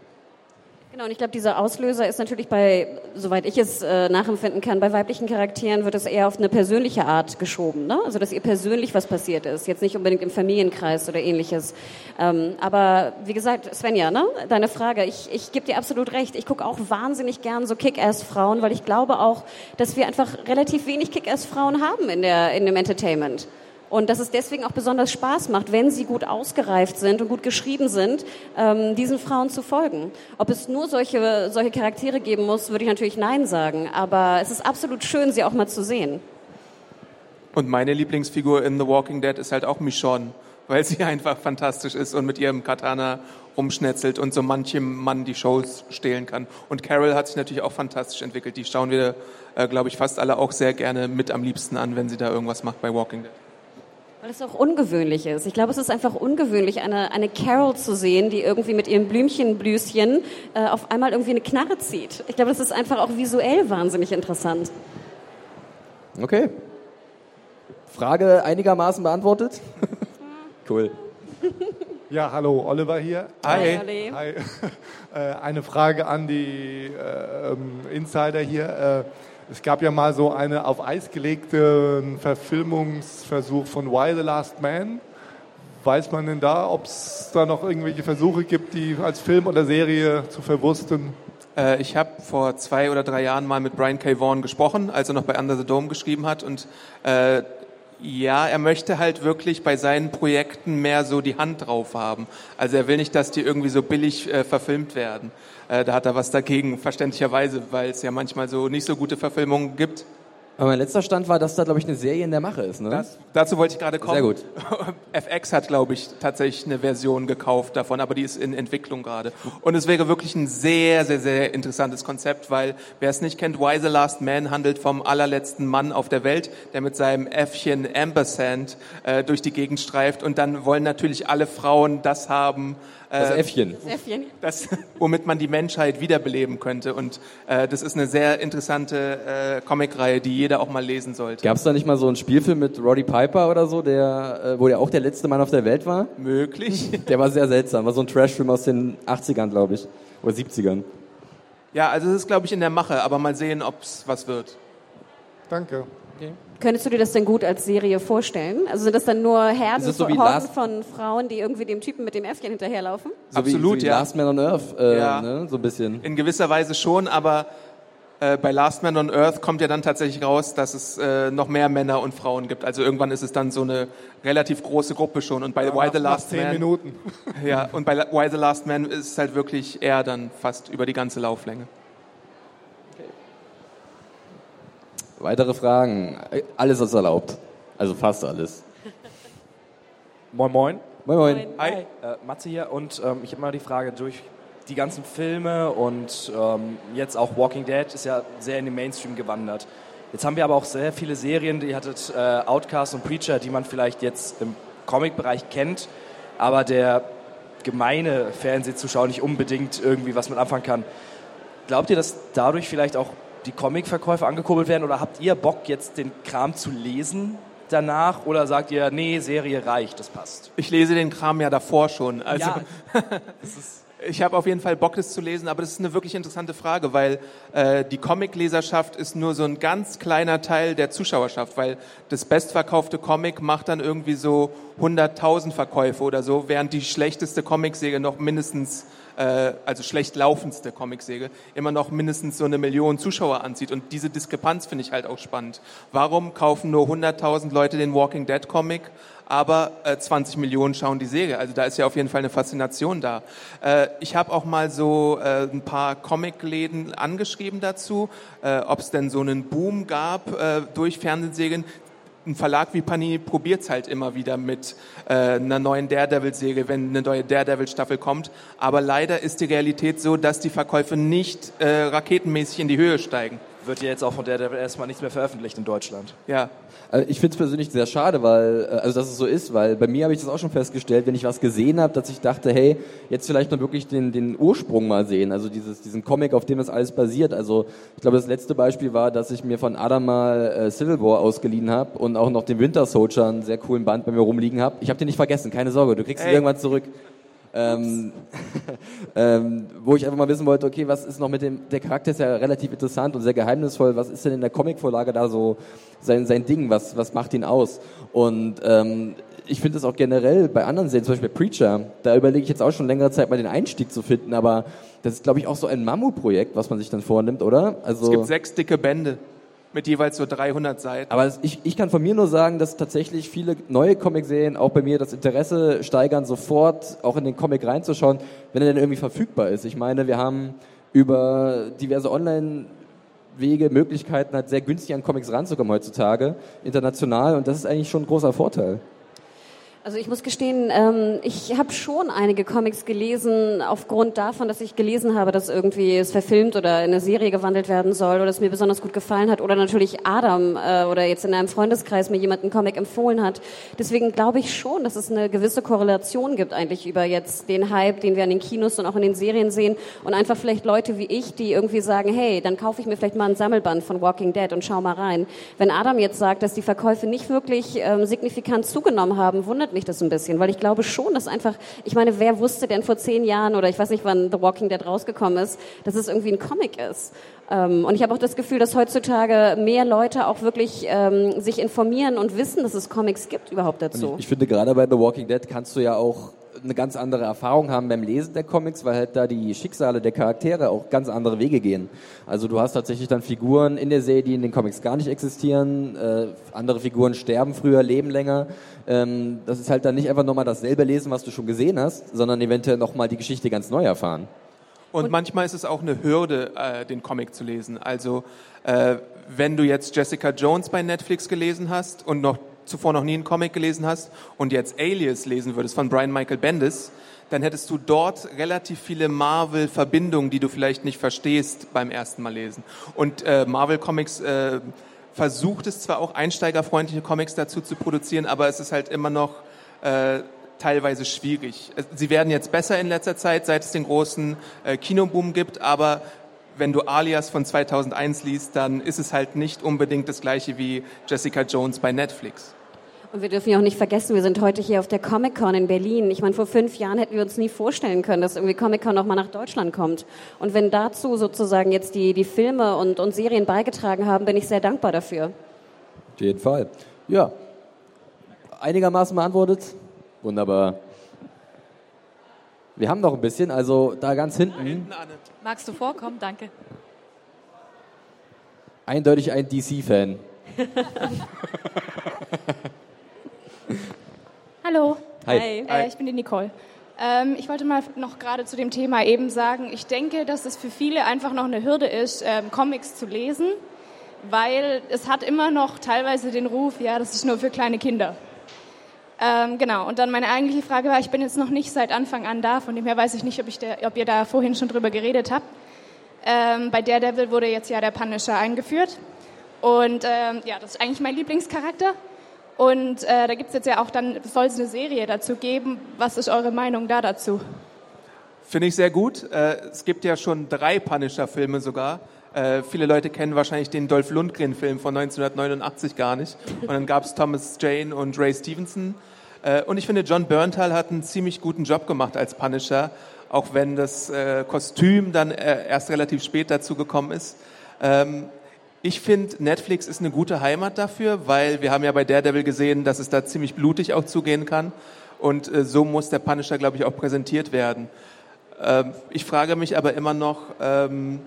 Genau, und ich glaube, dieser Auslöser ist natürlich bei, soweit ich es äh, nachempfinden kann, bei weiblichen Charakteren wird es eher auf eine persönliche Art geschoben. Ne? Also, dass ihr persönlich was passiert ist. Jetzt nicht unbedingt im Familienkreis oder ähnliches. Ähm, aber wie gesagt, Svenja, ne? deine Frage, ich, ich gebe dir absolut recht. Ich gucke auch wahnsinnig gern so Kick-Ass-Frauen, weil ich glaube auch, dass wir einfach relativ wenig Kick-Ass-Frauen haben in, der, in dem Entertainment. Und dass es deswegen auch besonders Spaß macht, wenn sie gut ausgereift sind und gut geschrieben sind, ähm, diesen Frauen zu folgen. Ob es nur solche, solche Charaktere geben muss, würde ich natürlich Nein sagen. Aber es ist absolut schön, sie auch mal zu sehen. Und meine Lieblingsfigur in The Walking Dead ist halt auch Michonne, weil sie [LAUGHS] einfach fantastisch ist und mit ihrem Katana rumschnetzelt und so manchem Mann die Shows stehlen kann. Und Carol hat sich natürlich auch fantastisch entwickelt. Die schauen wir, äh, glaube ich, fast alle auch sehr gerne mit am liebsten an, wenn sie da irgendwas macht bei Walking Dead. Weil es auch ungewöhnlich ist. Ich glaube, es ist einfach ungewöhnlich, eine, eine Carol zu sehen, die irgendwie mit ihrem Blümchenblüschen äh, auf einmal irgendwie eine Knarre zieht. Ich glaube, das ist einfach auch visuell wahnsinnig interessant. Okay. Frage einigermaßen beantwortet? [LAUGHS] cool. Ja, hallo, Oliver hier. Hi. Olli. Hi. [LAUGHS] Äh, Eine Frage an die äh, ähm, Insider hier. Äh, Es gab ja mal so einen auf Eis gelegten Verfilmungsversuch von Why the Last Man. Weiß man denn da, ob es da noch irgendwelche Versuche gibt, die als Film oder Serie zu verwursten? Äh, ich habe vor zwei oder drei Jahren mal mit Brian K. Vaughan gesprochen, als er noch bei Under the Dome geschrieben hat. Und äh, ja, er möchte halt wirklich bei seinen Projekten mehr so die Hand drauf haben. Also er will nicht, dass die irgendwie so billig äh, verfilmt werden. Äh, da hat er was dagegen, verständlicherweise, weil es ja manchmal so nicht so gute Verfilmungen gibt. Aber mein letzter Stand war, dass da, glaube ich, eine Serie in der Mache ist, ne? Das, dazu wollte ich gerade kommen. Sehr gut. [LAUGHS] FX hat, glaube ich, tatsächlich eine Version gekauft davon, aber die ist in Entwicklung gerade. Und es wäre wirklich ein sehr, sehr, sehr interessantes Konzept, weil wer es nicht kennt, Why the Last Man handelt vom allerletzten Mann auf der Welt, der mit seinem Äffchen Ampersand äh, durch die Gegend streift. Und dann wollen natürlich alle Frauen das haben, Das äh, Äffchen. Äffchen. das, womit man die Menschheit wiederbeleben könnte. Und äh, das ist eine sehr interessante äh, Comicreihe, die jeder auch mal lesen sollte. Gab es da nicht mal so einen Spielfilm mit Roddy Piper oder so, der, äh, wo der auch der letzte Mann auf der Welt war? Möglich. [LAUGHS] Der war sehr seltsam. War so ein Trashfilm aus den 80ern, glaube ich. Oder 70ern. Ja, also es ist, glaube ich, in der Mache, aber mal sehen, ob es was wird. Danke. Könntest du dir das denn gut als Serie vorstellen? Also sind das dann nur Herden so von, wie Horden Last- von Frauen, die irgendwie dem Typen mit dem Äffchen hinterherlaufen? So Absolut, wie, so wie ja. Last Man on Earth, äh, Ja. ne? so ein bisschen. In gewisser Weise schon, aber äh, bei Last Man on Earth kommt ja dann tatsächlich raus, dass es äh, noch mehr Männer und Frauen gibt. Also irgendwann ist es dann so eine relativ große Gruppe schon. Und bei Why the Last zehn Man, Minuten. [LAUGHS] ja, und bei Why the Last Man ist es halt wirklich eher dann fast über die ganze Lauflänge. Weitere Fragen? Alles ist erlaubt. Also fast alles. Moin, moin. Moin, moin. Hi, äh, Matze hier und ähm, ich habe mal die Frage, durch die ganzen Filme und ähm, jetzt auch Walking Dead ist ja sehr in den Mainstream gewandert. Jetzt haben wir aber auch sehr viele Serien, die hattet äh, Outcast und Preacher, die man vielleicht jetzt im Comic-Bereich kennt, aber der gemeine Fernsehzuschauer nicht unbedingt irgendwie was mit anfangen kann. Glaubt ihr, dass dadurch vielleicht auch die Comic-Verkäufe angekurbelt werden oder habt ihr Bock jetzt den Kram zu lesen danach oder sagt ihr, nee, Serie reicht, das passt? Ich lese den Kram ja davor schon. Also [LAUGHS] Ja. ich habe auf jeden Fall Bock, das zu lesen, aber das ist eine wirklich interessante Frage, weil äh, die Comic-Leserschaft ist nur so ein ganz kleiner Teil der Zuschauerschaft, weil das bestverkaufte Comic macht dann irgendwie so 100.000 Verkäufe oder so, während die schlechteste Comicsäge noch mindestens äh, also schlecht laufendste Comicsäge, immer noch mindestens so eine Million Zuschauer anzieht. Und diese Diskrepanz finde ich halt auch spannend. Warum kaufen nur 100.000 Leute den Walking Dead Comic, aber äh, 20 Millionen schauen die Serie? Also da ist ja auf jeden Fall eine Faszination da. Äh, ich habe auch mal so äh, ein paar Comicläden angeschrieben dazu, äh, ob es denn so einen Boom gab äh, durch Fernsehserien ein Verlag wie Panini probiert es halt immer wieder mit äh, einer neuen Daredevil-Serie, wenn eine neue Daredevil-Staffel kommt. Aber leider ist die Realität so, dass die Verkäufe nicht äh, raketenmäßig in die Höhe steigen. Wird ja jetzt auch von Daredevil erstmal nichts mehr veröffentlicht in Deutschland. Ja. Also ich finde es persönlich sehr schade, weil, äh, also dass es so ist, weil bei mir habe ich das auch schon festgestellt, wenn ich was gesehen habe, dass ich dachte, hey, jetzt vielleicht mal wirklich den, den Ursprung mal sehen, also dieses, diesen Comic, auf dem das alles basiert. Also ich glaube, das letzte Beispiel war, dass ich mir von Adam mal äh, Civil War ausgeliehen habe und auch noch den Winter Soldier, einen sehr coolen Band bei mir rumliegen habe. Ich habe den nicht vergessen, keine Sorge, du kriegst ihn irgendwann zurück. Ähm, ähm, wo ich einfach mal wissen wollte, okay, was ist noch mit dem, der Charakter ist ja relativ interessant und sehr geheimnisvoll, was ist denn in der Comicvorlage da so sein, sein Ding, was, was macht ihn aus? Und ähm, ich finde es auch generell bei anderen Serien, zum Beispiel Preacher, da überlege ich jetzt auch schon längere Zeit mal den Einstieg zu finden, aber das ist, glaube ich, auch so ein Mammutprojekt, was man sich dann vornimmt, oder? Also Es gibt sechs dicke Bände mit jeweils so 300 Seiten. aber ich, ich kann von mir nur sagen, dass tatsächlich viele neue Comicserien auch bei mir das Interesse steigern, sofort auch in den Comic reinzuschauen, wenn er denn irgendwie verfügbar ist. Ich meine, wir haben über diverse Online- Wege, Möglichkeiten halt sehr günstig an Comics ranzukommen heutzutage, international und das ist eigentlich schon ein großer Vorteil. Also ich muss gestehen, ähm, ich habe schon einige Comics gelesen, aufgrund davon, dass ich gelesen habe, dass irgendwie es verfilmt oder in eine Serie gewandelt werden soll oder es mir besonders gut gefallen hat oder natürlich Adam äh, oder jetzt in einem Freundeskreis mir jemand einen Comic empfohlen hat. Deswegen glaube ich schon, dass es eine gewisse Korrelation gibt eigentlich über jetzt den Hype, den wir an den Kinos und auch in den Serien sehen und einfach vielleicht Leute wie ich, die irgendwie sagen, hey, dann kaufe ich mir vielleicht mal ein Sammelband von Walking Dead und schau mal rein. Wenn Adam jetzt sagt, dass die Verkäufe nicht wirklich ähm, signifikant zugenommen haben, wundert mich das ein bisschen, weil ich glaube schon, dass einfach, ich meine, wer wusste denn vor zehn Jahren oder ich weiß nicht, wann The Walking Dead rausgekommen ist, dass es irgendwie ein Comic ist. Ähm, und ich habe auch das Gefühl, dass heutzutage mehr Leute auch wirklich ähm, sich informieren und wissen, dass es Comics gibt überhaupt dazu. Ich finde gerade bei The Walking Dead kannst du ja auch eine ganz andere Erfahrung haben beim Lesen der Comics, weil halt da die Schicksale der Charaktere auch ganz andere Wege gehen. Also du hast tatsächlich dann Figuren in der Serie, die in den Comics gar nicht existieren. Äh, andere Figuren sterben früher, leben länger. Ähm, das ist halt dann nicht einfach nochmal dasselbe lesen, was du schon gesehen hast, sondern eventuell nochmal die Geschichte ganz neu erfahren. Und, manchmal ist es auch eine Hürde, äh, den Comic zu lesen. Also äh, wenn du jetzt Jessica Jones bei Netflix gelesen hast und noch zuvor noch nie einen Comic gelesen hast und jetzt Alias lesen würdest von Brian Michael Bendis, dann hättest du dort relativ viele Marvel-Verbindungen, die du vielleicht nicht verstehst beim ersten Mal lesen. Und äh, Marvel Comics äh, versucht es zwar auch einsteigerfreundliche Comics dazu zu produzieren, aber es ist halt immer noch äh, teilweise schwierig. Sie werden jetzt besser in letzter Zeit, seit es den großen äh, Kinoboom gibt, aber wenn du Alias von 2001 liest, dann ist es halt nicht unbedingt das gleiche wie Jessica Jones bei Netflix. Und wir dürfen ja auch nicht vergessen, wir sind heute hier auf der Comic-Con in Berlin. Ich meine, vor fünf Jahren hätten wir uns nie vorstellen können, dass irgendwie Comic-Con noch mal nach Deutschland kommt. Und wenn dazu sozusagen jetzt die, die Filme und, und Serien beigetragen haben, bin ich sehr dankbar dafür. Auf jeden Fall. Ja. Einigermaßen beantwortet. Wunderbar. Wir haben noch ein bisschen, also da ganz hinten, Magst du vorkommen? Danke. eindeutig ein DC-Fan. [LAUGHS] Hallo. Hi. Äh, Hi. ich bin die Nicole. Ähm, ich wollte mal noch gerade zu dem Thema eben sagen, ich denke, dass es für viele einfach noch eine Hürde ist, ähm, Comics zu lesen, weil es hat immer noch teilweise den Ruf, ja, das ist nur für kleine Kinder. Ähm, genau, und dann meine eigentliche Frage war, ich bin jetzt noch nicht seit Anfang an da, von dem her weiß ich nicht, ob, ich der, ob ihr da vorhin schon drüber geredet habt. Ähm, bei Daredevil wurde jetzt ja der Punisher eingeführt und ähm, ja, das ist eigentlich mein Lieblingscharakter. Und äh, da gibt es jetzt ja auch dann, soll es eine Serie dazu geben. Was ist eure Meinung da dazu? Finde ich sehr gut. Äh, es gibt ja schon drei Punisher-Filme sogar. Äh, viele Leute kennen wahrscheinlich den Dolph Lundgren-Film von 1989 gar nicht. Und dann gab es Thomas Jane und Ray Stevenson. Äh, und ich finde, John Berntal hat einen ziemlich guten Job gemacht als Punisher, auch wenn das äh, Kostüm dann äh, erst relativ spät dazu gekommen ist. Ähm, ich finde, Netflix ist eine gute Heimat dafür, weil wir haben ja bei Daredevil gesehen, dass es da ziemlich blutig auch zugehen kann. Und äh, so muss der Punisher, glaube ich, auch präsentiert werden. Ähm, ich frage mich aber immer noch, ähm,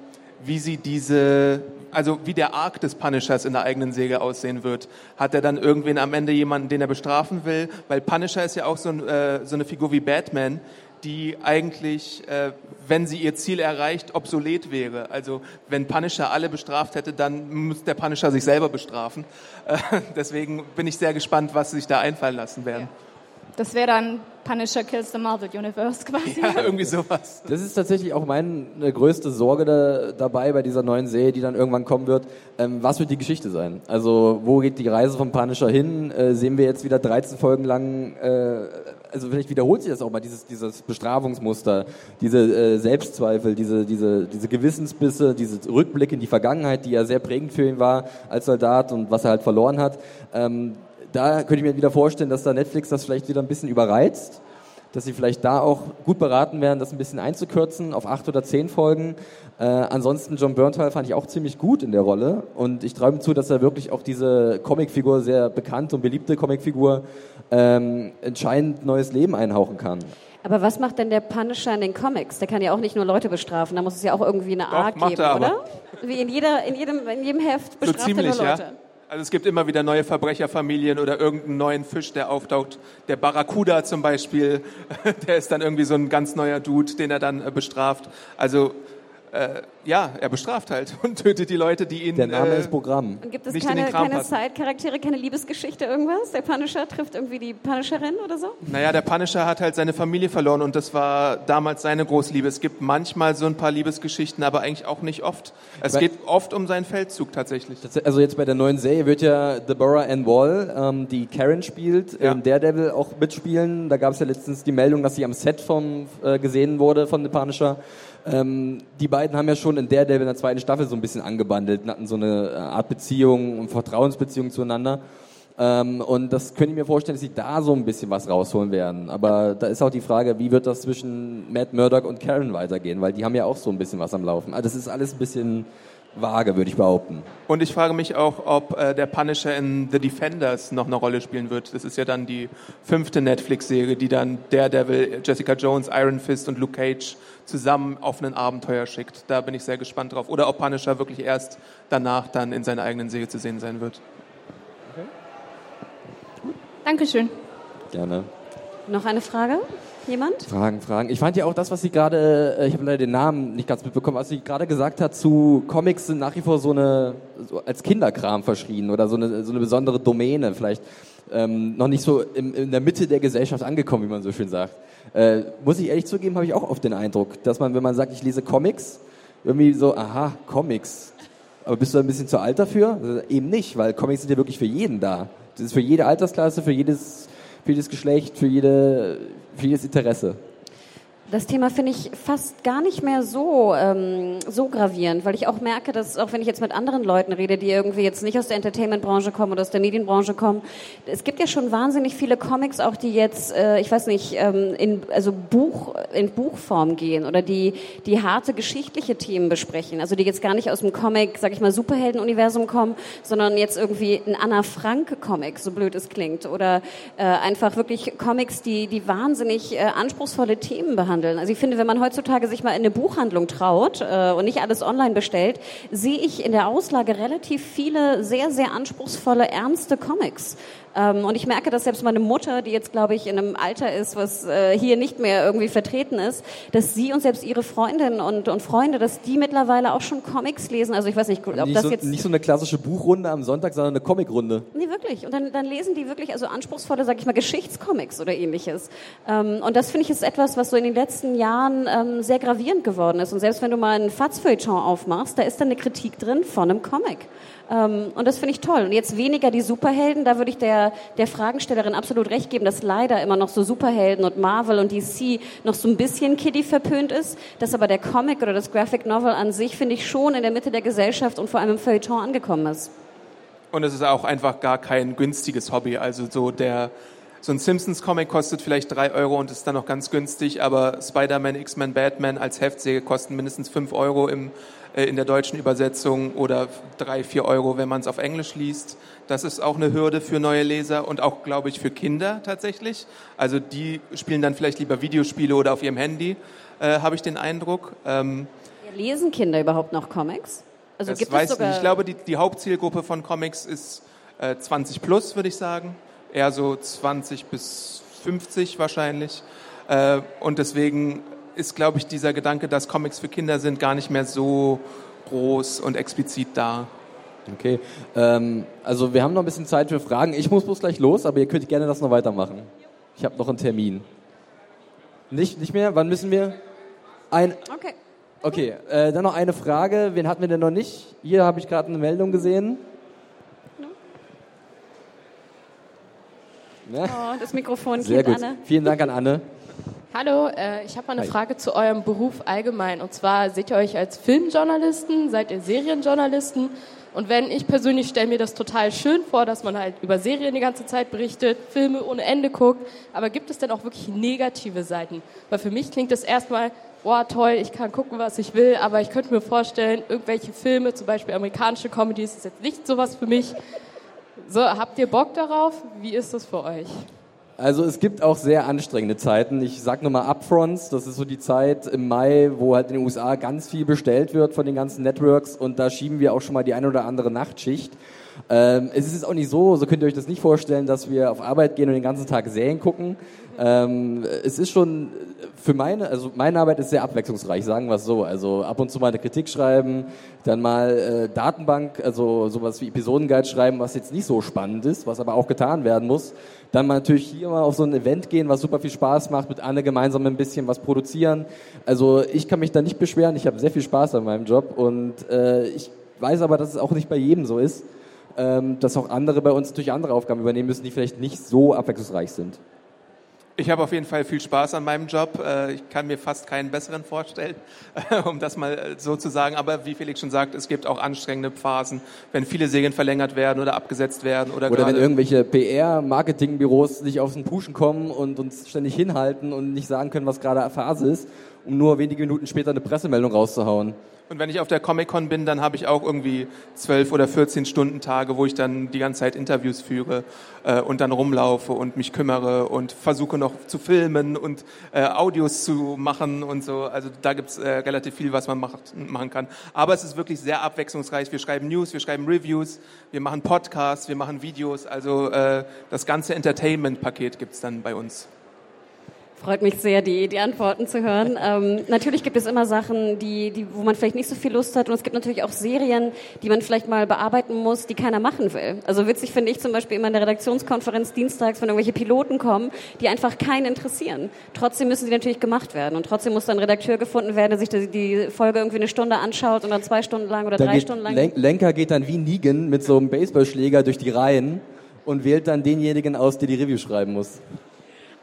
wie sie diese, also wie der Arc des Punishers in der eigenen Säge aussehen wird. Hat er dann irgendwen am Ende jemanden, den er bestrafen will? Weil Punisher ist ja auch so, ein, äh, so eine Figur wie Batman, die eigentlich, äh, wenn sie ihr Ziel erreicht, obsolet wäre. Also wenn Punisher alle bestraft hätte, dann muss der Punisher sich selber bestrafen. Äh, [LAUGHS] deswegen bin ich sehr gespannt, was sie sich da einfallen lassen werden. Ja. Das wäre dann Punisher Kills the Marvel Universe quasi. [LAUGHS] Ja, irgendwie sowas. Das ist tatsächlich auch meine größte Sorge da, dabei bei dieser neuen Serie, die dann irgendwann kommen wird. Ähm, was wird die Geschichte sein? Also wo geht die Reise vom Punisher hin? Äh, sehen wir jetzt wieder 13 Folgen lang, äh, also vielleicht wiederholt sich das auch mal, dieses, dieses Bestrafungsmuster, diese äh, Selbstzweifel, diese, diese, diese Gewissensbisse, diese Rückblick in die Vergangenheit, die ja sehr prägend für ihn war als Soldat und was er halt verloren hat. Ähm, da könnte ich mir wieder vorstellen, dass da Netflix das vielleicht wieder ein bisschen überreizt, dass sie vielleicht da auch gut beraten werden, das ein bisschen einzukürzen auf acht oder zehn Folgen. Äh, ansonsten John Bernthal fand ich auch ziemlich gut in der Rolle und ich träume zu, dass er wirklich auch diese Comicfigur, sehr bekannte und beliebte Comicfigur, ähm, entscheidend neues Leben einhauchen kann. Aber was macht denn der Punisher in den Comics? Der kann ja auch nicht nur Leute bestrafen, da muss es ja auch irgendwie eine Art geben, oder? Wie in, jeder, in, jedem, in jedem Heft bestraft so ziemlich, er nur Leute. Ja. Also es gibt immer wieder neue Verbrecherfamilien oder irgendeinen neuen Fisch, der auftaucht. Der Barracuda zum Beispiel, [LAUGHS] der ist dann irgendwie so ein ganz neuer Dude, den er dann äh, bestraft. Also äh, ja, er bestraft halt [LAUGHS] und tötet die Leute, die ihn. Der Name äh, ist Programm. Und gibt es keine, keine Side-Charaktere, keine Liebesgeschichte, irgendwas? Der Punisher trifft irgendwie die Punisherin oder so? Naja, der Punisher hat halt seine Familie verloren und das war damals seine Großliebe. Es gibt manchmal so ein paar Liebesgeschichten, aber eigentlich auch nicht oft. Es geht oft um seinen Feldzug tatsächlich. Also jetzt bei der neuen Serie wird ja Deborah Ann Wall, ähm, die Karen spielt, ja. in Daredevil auch mitspielen. Da gab es ja letztens die Meldung, dass sie am Set vom, äh, gesehen wurde von The Punisher. Ähm, die beiden haben ja schon in Daredevil in der zweiten Staffel so ein bisschen angebandelt und hatten so eine äh, Art Beziehung und Vertrauensbeziehung zueinander. Ähm, und das könnte ich mir vorstellen, dass sie da so ein bisschen was rausholen werden. Aber da ist auch die Frage, wie wird das zwischen Matt Murdock und Karen weitergehen? Weil die haben ja auch so ein bisschen was am Laufen. Also das ist alles ein bisschen vage, würde ich behaupten. Und ich frage mich auch, ob äh, der Punisher in The Defenders noch eine Rolle spielen wird. Das ist ja dann die fünfte Netflix-Serie, die dann Daredevil, Jessica Jones, Iron Fist und Luke Cage zusammen auf ein Abenteuer schickt. Da bin ich sehr gespannt drauf. Oder ob Punisher wirklich erst danach dann in seiner eigenen Serie zu sehen sein wird. Okay. Dankeschön. Gerne. Noch eine Frage? Jemand? Fragen, Fragen. Ich fand ja auch das, was sie gerade, äh, ich habe leider den Namen nicht ganz mitbekommen, was sie gerade gesagt hat zu Comics sind nach wie vor so eine, so als Kinderkram verschrien oder so eine, so eine besondere Domäne, vielleicht ähm, noch nicht so im, in der Mitte der Gesellschaft angekommen, wie man so schön sagt. Äh, muss ich ehrlich zugeben, habe ich auch oft den Eindruck, dass man, wenn man sagt, ich lese Comics, irgendwie so, aha, Comics. Aber bist du ein bisschen zu alt dafür? Also eben nicht, weil Comics sind ja wirklich für jeden da. Das ist für jede Altersklasse, für jedes, für jedes Geschlecht, für jede, für jedes Interesse. Das Thema finde ich fast gar nicht mehr so, ähm, so gravierend, weil ich auch merke, dass auch wenn ich jetzt mit anderen Leuten rede, die irgendwie jetzt nicht aus der Entertainment-Branche kommen oder aus der Medienbranche kommen, es gibt ja schon wahnsinnig viele Comics, auch die jetzt, äh, ich weiß nicht, ähm, in, also Buch, in Buchform gehen oder die, die harte geschichtliche Themen besprechen. Also die jetzt gar nicht aus dem Comic, sag ich mal, Superhelden-Universum kommen, sondern jetzt irgendwie ein Anna Frank-Comic, so blöd es klingt. Oder äh, einfach wirklich Comics, die, die wahnsinnig äh, anspruchsvolle Themen behandeln Buchhandeln. Also ich finde, wenn man heutzutage sich mal in eine Buchhandlung traut äh, und nicht alles online bestellt, sehe ich in der Auslage relativ viele sehr, sehr anspruchsvolle, ernste Comics. Ähm, und ich merke, dass selbst meine Mutter, die jetzt, glaube ich, in einem Alter ist, was äh, hier nicht mehr irgendwie vertreten ist, dass sie und selbst ihre Freundinnen und, und Freunde, dass die mittlerweile auch schon Comics lesen. Also ich weiß nicht, ob nicht das so, jetzt... Nicht so eine klassische Buchrunde am Sonntag, sondern eine Comicrunde. Nee, wirklich. Und dann, dann lesen die wirklich also anspruchsvolle, sag ich mal, Geschichtscomics oder ähnliches. Ähm, und das finde ich ist etwas, was so in den letzten Jahren ähm, sehr gravierend geworden ist. Und selbst wenn du mal einen Fazfeuilleton aufmachst, da ist dann eine Kritik drin von einem Comic. Und das finde ich toll. Und jetzt weniger die Superhelden, da würde ich der, der Fragestellerin absolut recht geben, dass leider immer noch so Superhelden und Marvel und DC noch so ein bisschen kiddie verpönt ist, dass aber der Comic oder das Graphic Novel an sich, finde ich, schon in der Mitte der Gesellschaft und vor allem im Feuilleton angekommen ist. Und es ist auch einfach gar kein günstiges Hobby. Also so der so ein Simpsons-Comic kostet vielleicht drei Euro und ist dann noch ganz günstig, aber Spider-Man, X-Men, Batman als Heftsäge kosten mindestens fünf Euro im, äh, in der deutschen Übersetzung oder drei, vier Euro, wenn man es auf Englisch liest. Das ist auch eine Hürde für neue Leser und auch, glaube ich, für Kinder tatsächlich. Also die spielen dann vielleicht lieber Videospiele oder auf ihrem Handy, äh, habe ich den Eindruck. Ähm, Lesen Kinder überhaupt noch Comics? Also das gibt weiß es sogar nicht. Ich glaube, die, die Hauptzielgruppe von Comics ist äh, 20 plus, würde ich sagen. Eher so 20 bis 50 wahrscheinlich. Äh, und deswegen ist, glaube ich, dieser Gedanke, dass Comics für Kinder sind, gar nicht mehr so groß und explizit da. Okay, ähm, also wir haben noch ein bisschen Zeit für Fragen. Ich muss bloß gleich los, aber ihr könnt gerne das noch weitermachen. Ich habe noch einen Termin. Nicht, nicht mehr? Wann müssen wir? Ein. Okay. Okay, äh, dann noch eine Frage. Wen hatten wir denn noch nicht? Hier habe ich gerade eine Meldung gesehen. Ja. Oh, das Mikrofon Sehr geht gut. Anne. Vielen Dank an Anne. Hallo, äh, ich habe mal eine Hi. Frage zu eurem Beruf allgemein. Und zwar, seht ihr euch als Filmjournalisten? Seid ihr Serienjournalisten? Und wenn, ich persönlich stelle mir das total schön vor, dass man halt über Serien die ganze Zeit berichtet, Filme ohne Ende guckt. Aber gibt es denn auch wirklich negative Seiten? Weil für mich klingt das erstmal, boah, toll, ich kann gucken, was ich will. Aber ich könnte mir vorstellen, irgendwelche Filme, zum Beispiel amerikanische Comedies, ist jetzt nicht sowas für mich. So, habt ihr Bock darauf? Wie ist das für euch? Also es gibt auch sehr anstrengende Zeiten. Ich sag nur mal Upfronts, das ist so die Zeit im Mai, wo halt in den USA ganz viel bestellt wird von den ganzen Networks und da schieben wir auch schon mal die eine oder andere Nachtschicht. Ähm, es ist jetzt auch nicht so, so könnt ihr euch das nicht vorstellen, dass wir auf Arbeit gehen und den ganzen Tag Serien gucken. Ähm, es ist schon für meine, also meine Arbeit ist sehr abwechslungsreich, sagen wir es so. Also ab und zu mal eine Kritik schreiben, dann mal äh, Datenbank, also sowas wie Episodenguide schreiben, was jetzt nicht so spannend ist, was aber auch getan werden muss. Dann mal natürlich hier mal auf so ein Event gehen, was super viel Spaß macht, mit Anne gemeinsam ein bisschen was produzieren. Also ich kann mich da nicht beschweren, ich habe sehr viel Spaß an meinem Job und äh, ich weiß aber, dass es auch nicht bei jedem so ist, dass auch andere bei uns natürlich andere Aufgaben übernehmen müssen, die vielleicht nicht so abwechslungsreich sind. Ich habe auf jeden Fall viel Spaß an meinem Job. Äh, Ich kann mir fast keinen besseren vorstellen, [LAUGHS] um das mal äh, so zu sagen. Aber wie Felix schon sagt, es gibt auch anstrengende Phasen, wenn viele Serien verlängert werden oder abgesetzt werden oder, Oder wenn irgendwelche PR-Marketingbüros nicht auf den Puschen kommen und uns ständig hinhalten und nicht sagen können, was gerade Phase ist, um nur wenige Minuten später eine Pressemeldung rauszuhauen. Und wenn ich auf der Comic-Con bin, dann habe ich auch irgendwie zwölf oder 14 Stunden Tage, wo ich dann die ganze Zeit Interviews führe äh, und dann rumlaufe und mich kümmere und versuche noch zu filmen und äh, Audios zu machen und so. Also da gibt's äh, relativ viel, was man macht, machen kann. Aber es ist wirklich sehr abwechslungsreich. Wir schreiben News, wir schreiben Reviews, wir machen Podcasts, wir machen Videos. Also äh, das ganze Entertainment-Paket gibt's dann bei uns. Freut mich sehr, die, die Antworten zu hören. Ähm, natürlich gibt es immer Sachen, die, die, wo man vielleicht nicht so viel Lust hat. Und es gibt natürlich auch Serien, die man vielleicht mal bearbeiten muss, die keiner machen will. Also witzig finde ich zum Beispiel immer in der Redaktionskonferenz dienstags, wenn irgendwelche Piloten kommen, die einfach keinen interessieren. Trotzdem müssen sie natürlich gemacht werden. Und trotzdem muss dann ein Redakteur gefunden werden, der sich die, die Folge irgendwie eine Stunde anschaut oder zwei Stunden lang oder Dann drei geht Stunden lang. Len Lenker geht dann wie Negan mit so einem Baseballschläger durch die Reihen und wählt dann denjenigen aus, der die Review schreiben muss.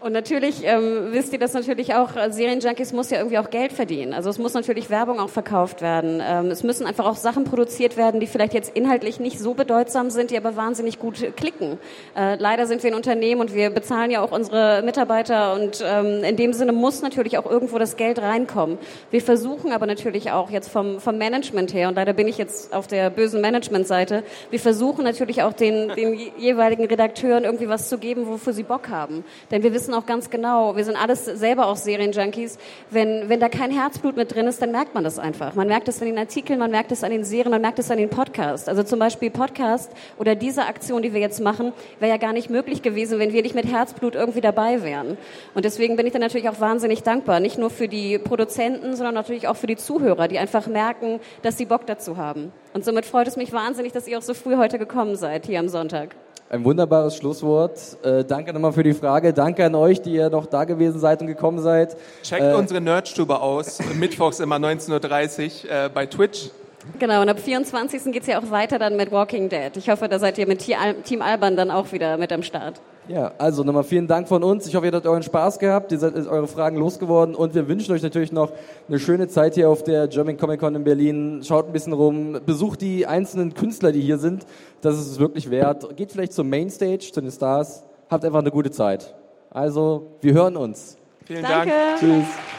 Und natürlich ähm, wisst ihr, dass natürlich auch äh, Serienjunkies muss ja irgendwie auch Geld verdienen. Also es muss natürlich Werbung auch verkauft werden. Ähm, es müssen einfach auch Sachen produziert werden, die vielleicht jetzt inhaltlich nicht so bedeutsam sind, die aber wahnsinnig gut klicken. Äh, leider sind wir ein Unternehmen und wir bezahlen ja auch unsere Mitarbeiter und ähm, in dem Sinne muss natürlich auch irgendwo das Geld reinkommen. Wir versuchen aber natürlich auch jetzt vom, vom Management her, und leider bin ich jetzt auf der bösen Managementseite, wir versuchen natürlich auch den, den je- jeweiligen Redakteuren irgendwie was zu geben, wofür sie Bock haben. Denn wir wissen wissen auch ganz genau, wir sind alles selber auch Serienjunkies, wenn, wenn da kein Herzblut mit drin ist, dann merkt man das einfach. Man merkt es an den Artikeln, man merkt es an den Serien, man merkt es an den Podcasts. Also zum Beispiel Podcast oder diese Aktion, die wir jetzt machen, wäre ja gar nicht möglich gewesen, wenn wir nicht mit Herzblut irgendwie dabei wären. Und deswegen bin ich dann natürlich auch wahnsinnig dankbar, nicht nur für die Produzenten, sondern natürlich auch für die Zuhörer, die einfach merken, dass sie Bock dazu haben. Und somit freut es mich wahnsinnig, dass ihr auch so früh heute gekommen seid, hier am Sonntag. Ein wunderbares Schlusswort. Äh, danke nochmal für die Frage. Danke an euch, die ihr noch da gewesen seid und gekommen seid. Checkt Äh, unsere Nerdstube aus. Mittwochs immer 19.30 Uhr äh, bei Twitch. Genau, und ab 24. geht's ja auch weiter dann mit Walking Dead. Ich hoffe, da seid ihr mit Team Alban dann auch wieder mit am Start. Ja, also nochmal vielen Dank von uns. Ich hoffe, ihr habt euren Spaß gehabt, ihr seid eure Fragen losgeworden und wir wünschen euch natürlich noch eine schöne Zeit hier auf der German Comic Con in Berlin. Schaut ein bisschen rum, besucht die einzelnen Künstler, die hier sind. Das ist es wirklich wert. Geht vielleicht zum Mainstage, zu den Stars. Habt einfach eine gute Zeit. Also, wir hören uns. Vielen Danke. Dank. Tschüss.